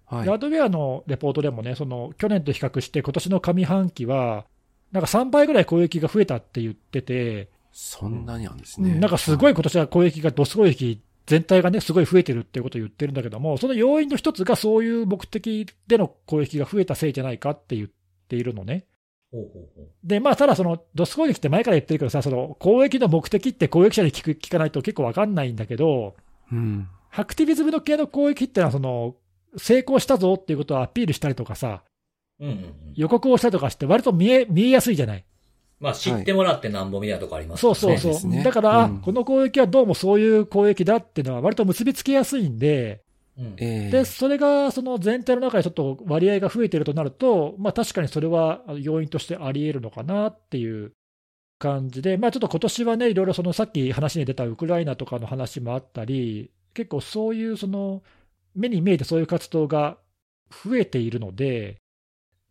S3: はい。
S2: ラドウェアのレポートでもね、その去年と比較して、今年の上半期は、なんか3倍ぐらい攻撃が増えたって言ってて、
S3: そんなになんですね。
S2: うんなんかすご
S3: い。
S2: い今年は攻撃が、ドス攻撃全体がね、すごい増えてるっていうことを言ってるんだけども、その要因の一つがそういう目的での攻撃が増えたせいじゃないかって言っているのね。
S1: ほうほうほう
S2: で、まあ、ただ、その、ドス攻撃って前から言ってるけどさ、その、攻撃の目的って攻撃者に聞く、聞かないと結構わかんないんだけど、
S3: うん。
S2: ハクティビズムの系の攻撃ってのは、その、成功したぞっていうことをアピールしたりとかさ、
S1: うんうんうん。
S2: 予告をしたりとかして、割と見え、見えやすいじゃない？
S1: まあ、知ってもらってなんぼみたいなとこあります
S2: そうそうそう。
S3: そうね。
S2: だから、あ
S3: うん。
S2: この攻撃はどうもそういう攻撃だっていうのは割と結びつけやすいんで、
S1: うん。
S3: ええ。
S2: で、それがその全体の中でちょっと割合が増えてるとなると、まあ確かにそれは要因としてあり得るのかなっていう感じで、まあ、ちょっと今年はね、いろいろそのさっき話に出たウクライナとかの話もあったり、結構そういうその目に見えてそういう活動が増えているので、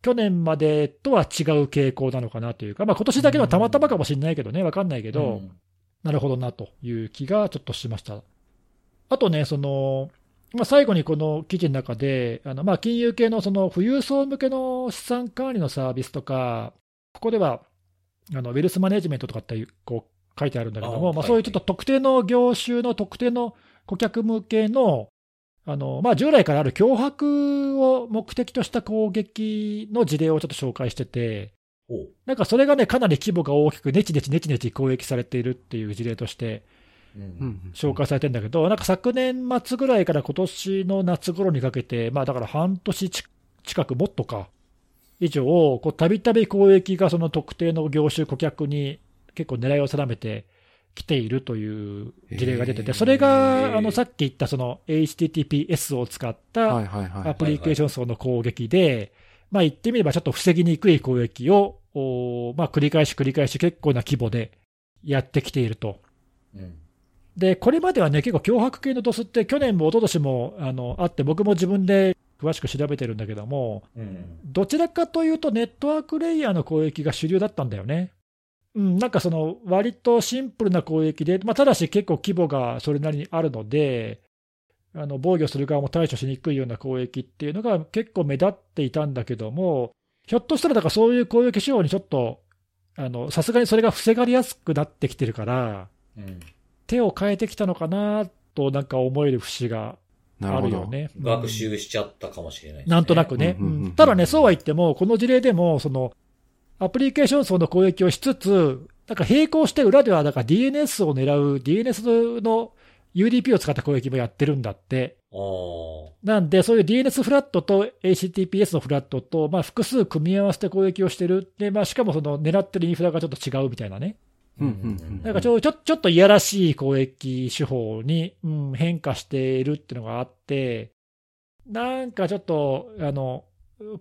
S2: 去年までとは違う傾向なのかなというか、まあ今年だけはたまたまかもしれないけどね、わかんないけど、
S1: うん
S2: なるほどなという気がちょっとしました。あとね、その、まあ、最後にこの記事の中で、あのまあ金融系のその富裕層向けの資産管理のサービスとか、ここではあのウェルスマネジメントとかってこう書いてあるんだけども、まあ、
S1: あはい
S2: そういうちょっと特定の業種の特定の顧客向けの、あのまあ、従来からある脅迫を目的とした攻撃の事例をちょっと紹介してて、なんかそれがね、かなり規模が大きく、ネチネチネチネチ攻撃されているっていう事例として紹介されてるんだけど、なんか昨年末ぐらいから今年の夏頃にかけて、まあだから半年ち近く、もっとか、以上、こうたびたび攻撃がその特定の業種、顧客に結構狙いを定めてきているという事例が出てて、それがあのさっき言ったその HTTPS を使った。アプリケーション層の攻撃で、まあ言ってみればちょっと防ぎにくい攻撃を、おまあ繰り返し繰り返し結構な規模でやってきていると。
S1: うん
S2: で、これまではね、結構脅迫系のドスって去年も一昨年もあのあって、僕も自分で詳しく調べてるんだけども、
S1: うん
S2: どちらかというとネットワークレイヤーの攻撃が主流だったんだよね。うん、なんかその割とシンプルな攻撃で、まあ、ただし結構規模がそれなりにあるので、あの防御する側も対処しにくいような攻撃っていうのが結構目立っていたんだけども、ひょっとしたらだからそういう攻撃手法にちょっと、あのさすがにそれが防がれやすくなってきてるから、
S1: うん
S2: 手を変えてきたのかなとなんか思える節があ
S3: なる
S2: よね。
S1: 学習しちゃったかもしれないですね。
S2: なんとなくね。
S3: うんうんうんうん
S2: うんただね、そうは言っても、この事例でも、その、アプリケーション層の攻撃をしつつ、なんか並行して裏では、だから DNS を狙う、DNS の UDP を使った攻撃もやってるんだって。なんで、そういう DNS フラットと HTTPS のフラットと、まあ、複数組み合わせて攻撃をしてる。で、まあ、しかもその狙ってるインフラがちょっと違うみたいなね。
S3: うんうんうん
S2: なんかちょちょちょっといやらしい攻撃手法に、うん、変化しているっていうのがあって、なんかちょっと、あの、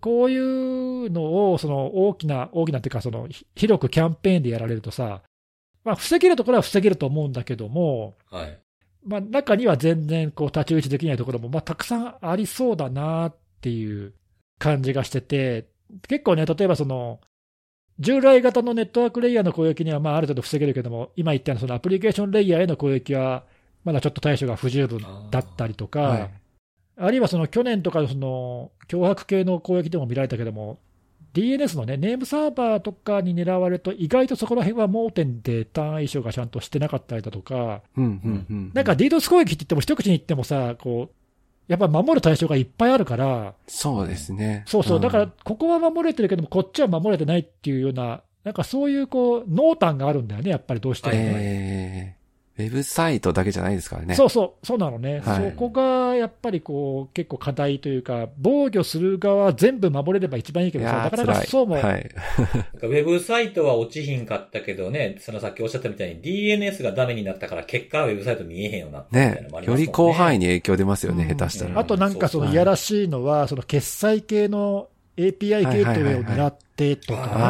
S2: こういうのを、その大きな、大きなっていうか、そのひ広くキャンペーンでやられるとさ、まあ、防げるところは防げると思うんだけども、
S1: はい。
S2: まあ、中には全然こう太刀打ちできないところも、まあ、たくさんありそうだなっていう感じがしてて、結構ね、例えばその、従来型のネットワークレイヤーの攻撃にはまあある程度防げるけども、今言ったようなそのアプリケーションレイヤーへの攻撃は、まだちょっと対処が不十分だったりとか、
S3: はい
S2: あるいはその去年とかのその脅迫系の攻撃でも見られたけども、DNS のね、ネームサーバーとかに狙われると、意外とそこら辺は盲点でターン衣装がちゃんとしてなかったりだとか。なんか DDoS 攻撃って言っても、一口に言ってもさ、こう、やっぱ守る対象がいっぱいあるから、
S3: そうですね。
S2: そうそう、
S3: ん
S2: だから、ここは守れてるけども、こっちは守れてないっていうような、なんかそういうこう、濃淡があるんだよね、やっぱりどうしてもね。
S3: えー、ウェブサイトだけじゃないですからね。
S2: そうそう、そうなのね、
S3: はい
S2: そこがやっぱりこう結構課題というか、防御する側は全部守れれば一番いいけどなかなかそうも、
S3: はい。
S1: ウェブサイトは落ちひんかったけどね、そのさっきおっしゃったみたいに DNS がダメになったから結果はウェブサイト見えへんようになった
S3: ね
S1: のもありますもんね。
S3: より広範囲に影響出ますよね、
S2: うん
S3: 下手したら。
S1: うん
S2: あとなんかそのいやらしいのは、その決済系の API ゲートウェイを狙ってとかね、例えば。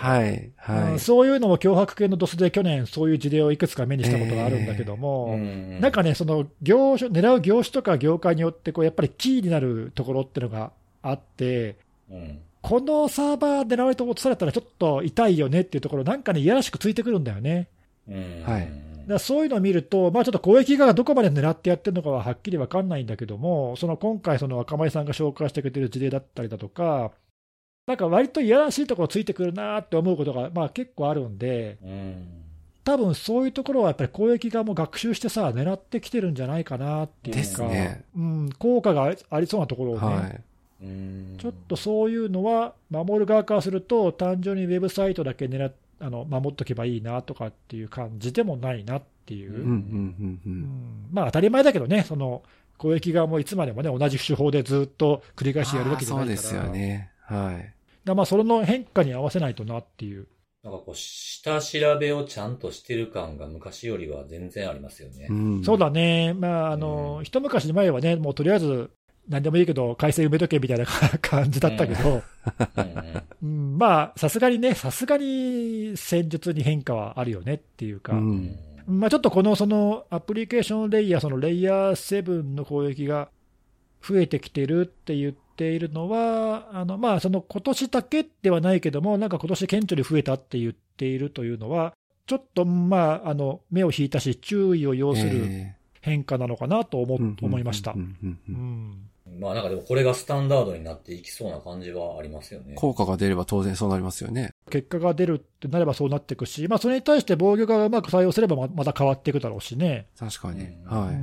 S3: はい、はい。
S2: うんそういうのも脅迫系のドスで去年、そういう事例をいくつか目にしたことがあるんだけども、
S1: うん。
S2: なんかね、その業種、狙う業種とか業界によってこう、やっぱりキーになるところっていうのがあって、
S1: うん。
S2: このサーバー狙われて落とされたらちょっと痛いよねっていうところ、なんかね、いやらしくついてくるんだよね。
S1: うん。
S3: はい。
S2: だそういうのを見ると、まあ、ちょっと攻撃側がどこまで狙ってやってるのかははっきり分かんないんだけども、その今回、その若林さんが紹介してくれてる事例だったりだとか、なんか割といやらしいところついてくるなって思うことが、まあ、結構あるんで、
S1: うん
S2: 多分そういうところはやっぱり攻撃側も学習してさ、狙ってきてるんじゃないかなっていうか、うん、効果がありそうなところをね、
S3: はい。
S1: うん
S2: ちょっとそういうのは、守る側からすると、単純にウェブサイトだけ狙っあの守っとけばいいなとかっていう感じでもないなっていう。まあ当たり前だけどね、その攻撃側もいつまでもね、同じ手法でずっと繰り返しやるわけじゃないから、
S3: ですよね。はい。
S2: だからまあそれの変化に合わせないとなっていう。
S1: なんかこう、下調べをちゃんとしてる感が昔よりは全然ありますよね。
S3: ん。
S2: そうだね、まああの
S1: うん。
S2: 一昔前はね、もうとりあえずなんでもいいけど、回線埋めとけみたいな感じだったけど、
S1: うん。うん
S2: うん、まあ、さすがにね、さすがに戦術に変化はあるよねっていうか、
S3: うん。
S2: まあ、ちょっとこのそのアプリケーションレイヤー、そのレイヤー7の攻撃が増えてきてるって言っているのは、あのまあ、その今年だけではないけども、なんか今年顕著に増えたって言っているというのは、ちょっとまあ、あの目を引いたし、注意を要する
S3: え
S2: 変化なのかなと思,、
S3: ー
S2: 思いました
S1: まあなんかでもこれがスタンダードになっていきそうな感じはありますよね。
S3: 効果が出れば当然そうなりますよね。
S2: 結果が出るってなればそうなっていくし、まあ、それに対して防御がうまく採用すればままた変わっていくだろうしね。
S3: 確かに。
S1: うん
S3: は
S2: う
S3: い。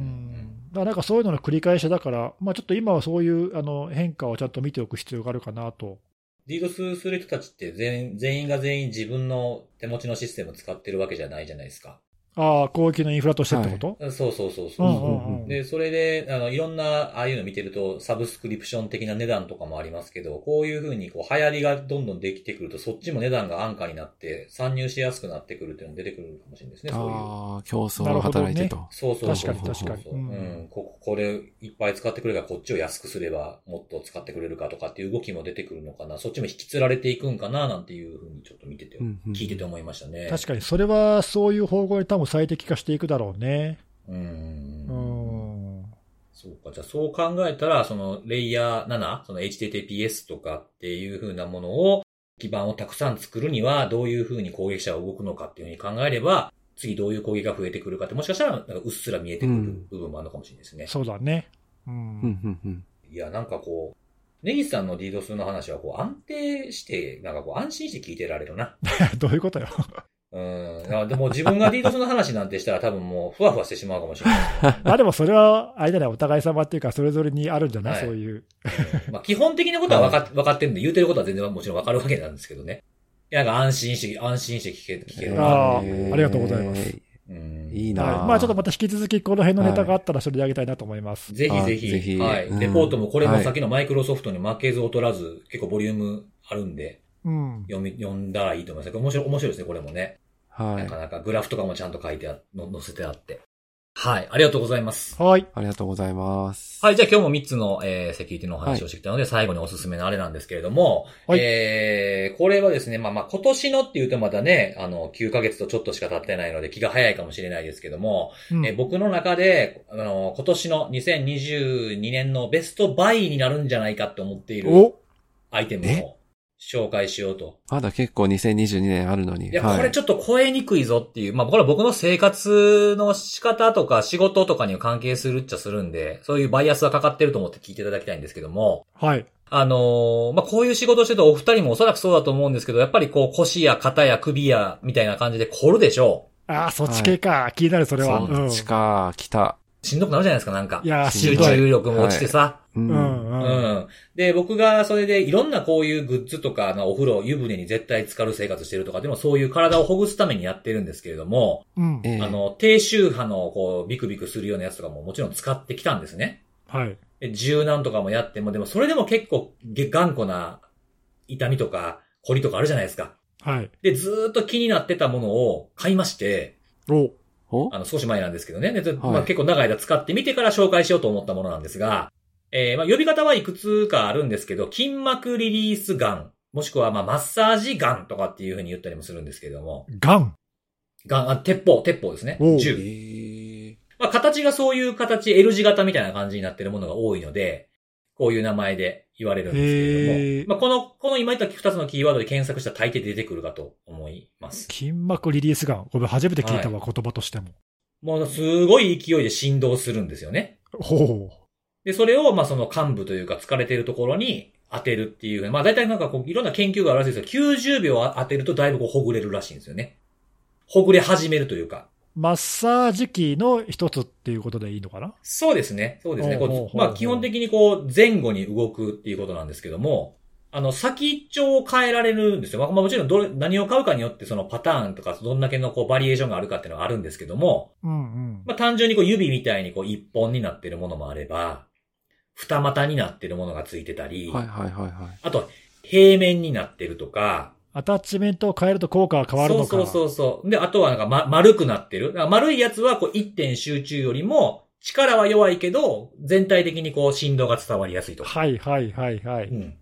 S2: んだからなんかそういうのの繰り返しだから、まあ、ちょっと今はそういうあの変化をちゃんと見ておく必要があるかなと。
S1: DDoS する人たちって全員全員が全員自分の手持ちのシステムを使ってるわけじゃないじゃないですか。
S2: ああ、攻撃のインフラとしてってこと、
S1: そうそうそうそうう。
S2: んうんうん
S1: で、それで、あの、いろんな、ああいうの見てると、サブスクリプション的な値段とかもありますけど、こういう風に、こう、流行りがどんどんできてくると、そっちも値段が安価になって、参入しやすくなってくるっていうのも出てくるかもしれないですね、そういう。
S3: ああ、競争が働いてと。
S1: そうそうそうそう。
S2: 確かに確かに
S1: う
S2: ん。
S1: ここ、これいっぱい使ってくれるから、こっちを安くすれば、もっと使ってくれるかとかっていう動きも出てくるのかな。そっちも引きつられていくんかな、なんていうふうにちょっと見てて、
S3: うんうん
S1: 聞いてて思いましたね。
S2: 確かに、それはそういう方向に多分最適化していくだろうね。
S1: う。
S2: うんん。
S1: そうか。じゃあそう考えたら、そのレイヤー7、その HTTPS とかっていう風なものを、基盤をたくさん作るには、どういう風に攻撃者が動くのかっていう風に考えれば、次どういう攻撃が増えてくるかって、もしかしたら、なんかうっすら見えてくる部分もあるのかもしれないですね。
S2: そうだね。う
S3: うん
S2: ん。
S3: うんうん
S1: いや、なんかこう、ネギスさんの DDoS の話はこう安定して、なんかこう安心して聞いてられるな。
S2: どういうことよ。
S1: うん。でも自分が DDoS の話なんてしたら多分もうふわふわしてしまうかもしれない。
S2: まあでもそれは、あれだね、お互い様っていうか、それぞれにあるんじゃない、
S1: はい
S2: そういう。
S1: うんまあ基本的なことは分かっ 分かってるんで、言うてることは全然もちろん分かるわけなんですけどね。いや、なんか安心して、安心して聞け、聞けるな。
S2: あー
S3: えー
S2: ありがとうございます
S1: うん
S3: いいな
S2: はい、まあちょっとまた引き続きこの辺のネタがあったらそれであげたいなと思います。
S1: ぜひぜひ、
S3: あぜひ
S1: はい。
S3: うん
S1: レポートもこれも
S3: はい
S1: さっきのマイクロソフトに負けず劣らず、結構ボリュームあるんで、
S2: うん。
S1: 読み、読んだらいいと思います。面白い、面白いですね、これもね。
S3: は
S1: ないか。なかグラフとかもちゃんと書いてあ、の載せてあって。はい。ありがとうございます。
S2: はい。
S3: ありがとうございます。
S1: はい。じゃあ今日も3つの、えー、セキュリティのお話をしてきたので、最後におすすめのあれなんですけれども、
S2: はい
S1: えー、これはですね、まあまあ今年のって言うとまだね、あの、9ヶ月とちょっとしか経ってないので気が早いかもしれないですけども、
S2: うん
S1: えー僕の中で、あの、今年の2022年のベストバイになるんじゃないかって思っている
S2: お
S1: アイテムを紹介しようと
S3: まだ結構2022年あるのに。
S1: いや、
S3: はい
S1: これちょっと超えにくいぞっていう。まあ、これは僕の生活の仕方とか仕事とかには関係するっちゃするんで、そういうバイアスはかかってると思って聞いていただきたいんですけども、
S2: はい。
S1: あのーまあ、こういう仕事してるとお二人もおそらくそうだと思うんですけど、やっぱりこう腰や肩や首やみたいな感じで凝るでしょ
S2: ああ、そっち系か。気になる、それは。
S3: そっちか、来た。
S1: う。しんどくなるじゃないですか、なんか
S2: い。や
S1: 集。中力も落ちてさ。
S3: う。
S2: うんん、
S1: う
S2: うん。
S1: ん。で、僕がそれでいろんなこういうグッズとか、まあお風呂、湯船に絶対浸かる生活してるとかでもそういう体をほぐすためにやってるんですけれども、
S2: うん。
S3: ええ
S1: あの、低周波のこう、ビクビクするようなやつとかももちろん使ってきたんですね。
S2: はい。
S1: で柔軟とかもやっても、でもそれでも結構げ頑固な痛みとか、凝りとかあるじゃないですか。
S2: はい。
S1: で、ずーっと気になってたものを買いまして、
S2: お
S3: お
S1: あの、少し前なんですけどね。まあ、結構長い間使ってみてから紹介しようと思ったものなんですが、えー、まあ、呼び方はいくつかあるんですけど、筋膜リリースガン、もしくは、まあ、マッサージガンとかっていう風に言ったりもするんですけれども、
S2: ガン？
S1: ガン、あ、鉄砲、鉄砲ですね銃。
S3: ー
S1: まあ、形がそういう形、L 字型みたいな感じになってるものが多いので、こういう名前で言われるんですけれども、まあ、この、この今言った二つのキーワードで検索したら大抵出てくるかと思います。
S2: 筋膜リリースガン。これ初めて聞いたわ、言葉としても。
S1: もうすごい勢いで振動するんですよね。
S2: ほ
S1: で、それを、まあ、その幹部というか疲れてるところに当てるっていう、まあ、大体なんかこう、いろんな研究があるらしいですけど、90秒当てるとだいぶこう、ほぐれるらしいんですよね。ほぐれ始めるというか。
S2: う。マッサージ機の一つっていうことでいいのかな？
S1: そうですね。そうですね。こ
S2: ほうほうほうほう
S1: うまあ、基本的にこう、前後に動くっていうことなんですけども、あの、先っちょを変えられるんですよ。まあ、まあもちろんどれ、何を買うかによってそのパターンとか、どんだけのこう、バリエーションがあるかっていうのはあるんですけども、
S2: うんうん。
S1: まあ、単純にこう、指みたいにこう、一本になってるものもあれば、二股になってるものがついてたり、
S3: はいはいはいはい。
S1: あと、平面になってるとか、
S2: アタッチメントを変えると効果は変わるのか。
S1: そうそうそうそう。で、あとはなんか、ま、丸くなってる。丸いやつは、こう、一点集中よりも、力は弱いけど、全体的にこう振動が伝わりやすいとか。
S2: はいはいはいはい。
S1: うん。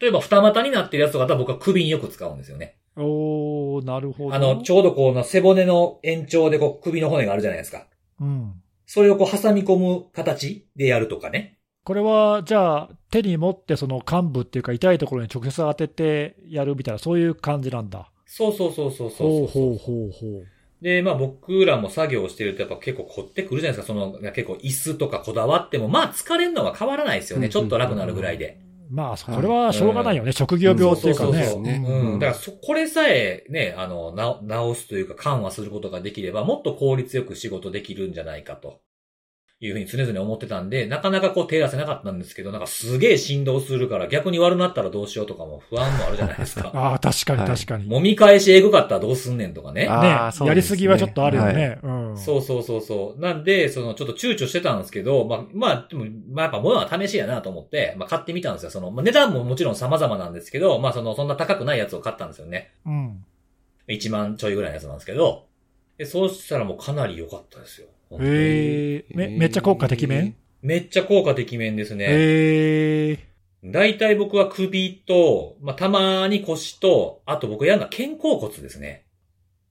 S1: 例えば二股になってるやつとかだったら僕は首によく使うんですよね。
S2: おー、なるほど。
S1: あの、ちょうどこう、背骨の延長でこう首の骨があるじゃないですか。
S2: うん。
S1: それをこう挟み込む形でやるとかね。
S2: これは、じゃあ、手に持ってその幹部っていうか痛いところに直接当ててやるみたいな、そういう感じなんだ。
S1: そうそうそうそうそう
S2: ほうほうほうほう。
S1: で、まあ僕らも作業してるとやっぱ結構凝ってくるじゃないですか。その、結構椅子とかこだわっても、まあ疲れるのは変わらないですよね。
S3: うん
S1: ちょっと楽になるぐらいで。
S2: まあ、それはしょうがないよね。職業病っていうかね。
S1: そうそうそう。
S3: ね
S1: うん。だからそ、これさえね、あの、な、直すというか緩和することができれば、もっと効率よく仕事できるんじゃないかと。いうふうに常々思ってたんで、なかなかこう手出せなかったんですけど、なんかすげえ振動するから逆に悪なったらどうしようとかも不安もあるじゃないですか。
S2: ああ、確かに
S3: はい
S2: 確かに。
S1: 揉み返しエグかったらどうすんねんとかね。
S3: あ
S2: ね
S3: ーそうですね
S2: やりすぎはちょっとあるよね。うん。
S1: そうそうそうそう。なんで、その、ちょっと躊躇してたんですけど、まあ、まあ、でも、まあ、やっぱ物は試しやなと思って、まあ、買ってみたんですよ。その、まあ、値段ももちろん様々なんですけど、まあ、その、そんな高くないやつを買ったんですよね。
S2: うん。
S1: 1万ちょいぐらいのやつなんですけど、で、そうしたらもうかなり良かったですよ。本当に
S2: ええめ、めっちゃ効果てきめ
S1: っちゃ効果てきめんですね。
S2: ええ
S1: 大体僕は首と、まあ、たまに腰と、あと僕やるのは肩甲骨ですね。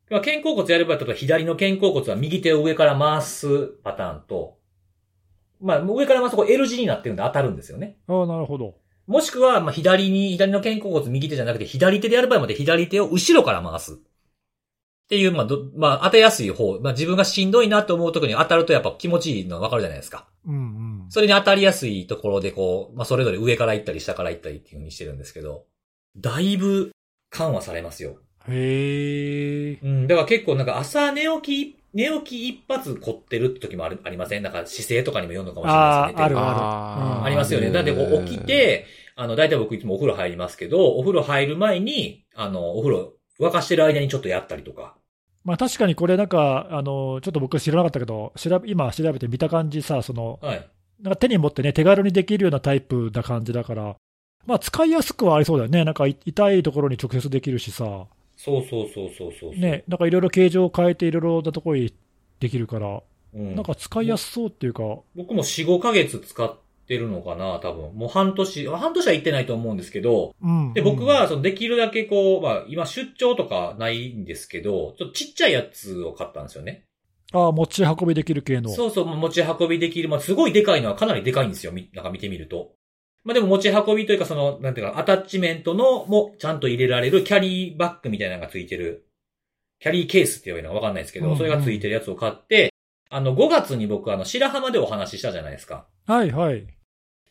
S1: まあ、肩甲骨やれば、例えば左の肩甲骨は右手を上から回すパターンと、まあ、上から回すとこう L 字になってるんで当たるんですよね。
S2: ああ、なるほど。
S1: もしくは、まあ、左に、左の肩甲骨右手じゃなくて、左手でやる場合まで左手を後ろから回す。っていう、まあ、ど、まあ、当てやすい方。まあ、自分がしんどいなと思うときに当たるとやっぱ気持ちいいのわかるじゃないですか。
S2: うんうん。
S1: それに当たりやすいところでこう、まあ、それぞれ上から行ったり下から行ったりっていう風にしてるんですけど、だいぶ緩和されますよ。
S2: へえ。
S1: うん、だから結構なんか朝寝起き、寝起き一発凝ってるって時もある、ありません？なんか姿勢とかにもよるのかもしれないですね。
S2: あーある
S1: 寝て
S2: ある
S1: ありますよね。だってこう起き、て、あの、大体僕いつもお風呂入りますけど、お風呂入る前に、あの、お風呂沸かしてる間にちょっとやったりとか。
S2: まあ確かにこれなんか、あの、ちょっと僕知らなかったけど、調べ、今調べて見た感じさ、その、
S1: はい。
S2: なんか手に持ってね、手軽にできるようなタイプな感じだから、まあ使いやすくはありそうだよね。なんかい痛いところに直接できるしさ、
S1: そうそうそうそうそうそう。
S2: ね、なんかいろいろ形状を変えていろいろなところにできるから、
S1: うん、
S2: なんか使いやすそうっていうか、
S1: 僕も4、5ヶ月使ってるのかな、多分。もう半年、半年は行ってないと思うんですけど、
S2: うん。
S1: で、僕は、その、できるだけこう、まあ、今出張とかないんですけど、ちょっとちっちゃいやつを買ったんですよね。
S2: ああ、持ち運びできる系の。
S1: そうそう、持ち運びできる。まあ、すごいでかいのはかなりでかいんですよ。みなんか見てみると。まあ、でも持ち運びというか、その、なんていうか、アタッチメントのもちゃんと入れられるキャリーバッグみたいなのがついてる。キャリーケースって言われるのかわかんないですけど、
S2: うんうん
S1: それがついてるやつを買って、あの、5月に僕、あの、白浜でお話ししたじゃないですか。
S2: はいはい。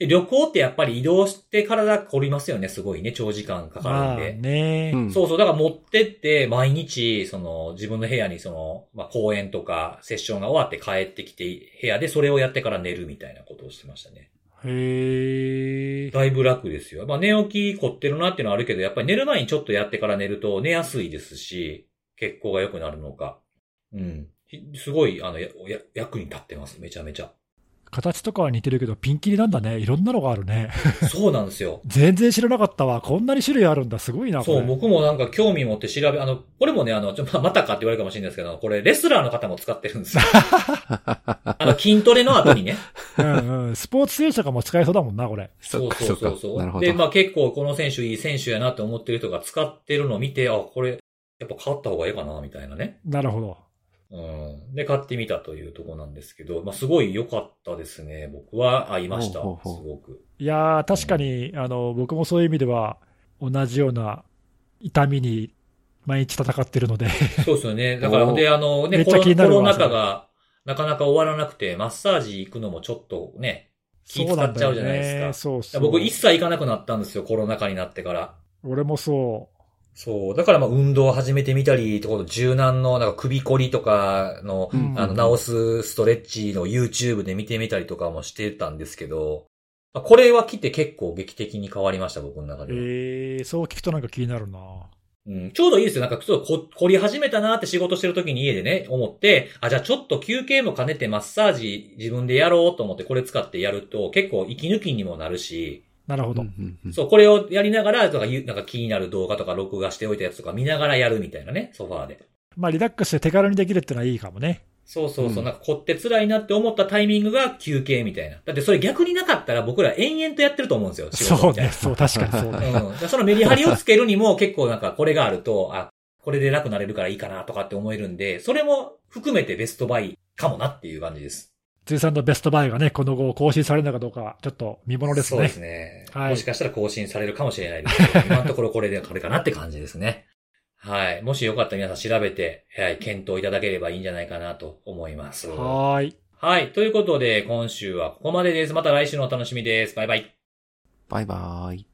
S1: で旅行ってやっぱり移動して体凝りますよね、すごいね、長時間かかる
S2: まあ
S1: んで。
S2: ね、
S3: うん
S1: そうそう、だから持ってって、毎日、その、自分の部屋にその、まあ、公演とか、セッションが終わって帰ってきて、部屋でそれをやってから寝るみたいなことをしてましたね。
S2: へえ。
S1: だいぶ楽ですよ。まあ、寝起き凝ってるなっていうのはあるけど、やっぱり寝る前にちょっとやってから寝ると寝やすいですし、血行が良くなるのか。うん。ひすごい、あの、や、や役に立ってます。めちゃめちゃ。
S2: 形とかは似てるけど、ピンキリなんだね。いろんなのがあるね。
S1: そうなんですよ。
S2: 全然知らなかったわ。こんなに種類あるんだ。すごいな。
S1: そう、僕もなんか興味持って調べ、あの、これもね、あの、ちょ、またかって言われるかもしれないですけど、これレスラーの方も使ってるんですよ。あの、筋トレの後にね。
S2: うんうん。スポーツ選手とかも使えそうだもんな、これ。
S1: そう
S3: そ
S1: うそうそう。
S3: そっかなるほど。
S1: で、まあ結構この選手いい選手やなって思ってる人が使ってるのを見て、あ、これ、やっぱ変わった方がいいかな、みたいなね。
S2: なるほど。
S1: うん。で、買ってみたというところなんですけど、まあすごい良かったですね。僕は合いました。す
S3: ほうほうほう
S1: ごく。
S2: いやー、確かに、あの、僕もそういう意味では、同じような痛みに毎日戦ってるので、
S1: そうですよね。だから、で、あのね、コロナ禍がなかなか終わらなくて、マッサージ行くのもちょっとね、気使っちゃうじゃないですか。
S2: そうそう。
S1: 僕一切行かなくなったんですよ、コロナ禍になってから。
S2: 俺もそ
S1: そう。だからまあ運動を始めてみたり、と柔軟のなんか首こりとかの、
S2: うん
S1: あの、直すストレッチの YouTube で見てみたりとかもしてたんですけど、まあこれは来て結構劇的に変わりました、僕の中
S2: う。
S1: では。
S2: えー、そう聞くとなんか気になるな。
S1: うん、ちょうどいいですよ。なんかちょっとこ凝り始めたなって仕事してる時に家でね、思って、あ、じゃあちょっと休憩も兼ねてマッサージ自分でやろうと思ってこれ使ってやると結構息抜きにもなるし、
S2: なるほど。
S1: そう、これをやりながら、なんかゆなんか気になる動画とか録画しておいたやつとか見ながらやるみたいなね、ソファーで。
S2: まあ、リラックスして手軽にできるってのはいいかもね。
S1: そうそうそう、
S3: うん
S1: なんか凝って辛いなって思ったタイミングが休憩みたいな。だってそれ逆になかったら僕ら延々とやってると思うんですよ、仕事みたいな。
S2: そうね、そう、確かにそうね。
S1: うん。そのメリハリをつけるにも結構なんかこれがあると、あ、これで楽になれるからいいかなとかって思えるんで、それも含めてベストバイかもなっていう感じです。
S2: 辻さんのベストバイがね、この後更新されるのかどうか、ちょっと見ものですね
S1: そうで。すね。
S2: はい
S1: もしかしたら更新されるかもしれないですけど、今のところこれでこれかなって感じですね。はい。もしよかったら皆さん調べて、はい、検討いただければいいんじゃないかなと思います。
S2: はーい。
S1: はい。ということで、今週はここまでです。また来週のお楽しみです。バイバイ。
S3: バイバーイ。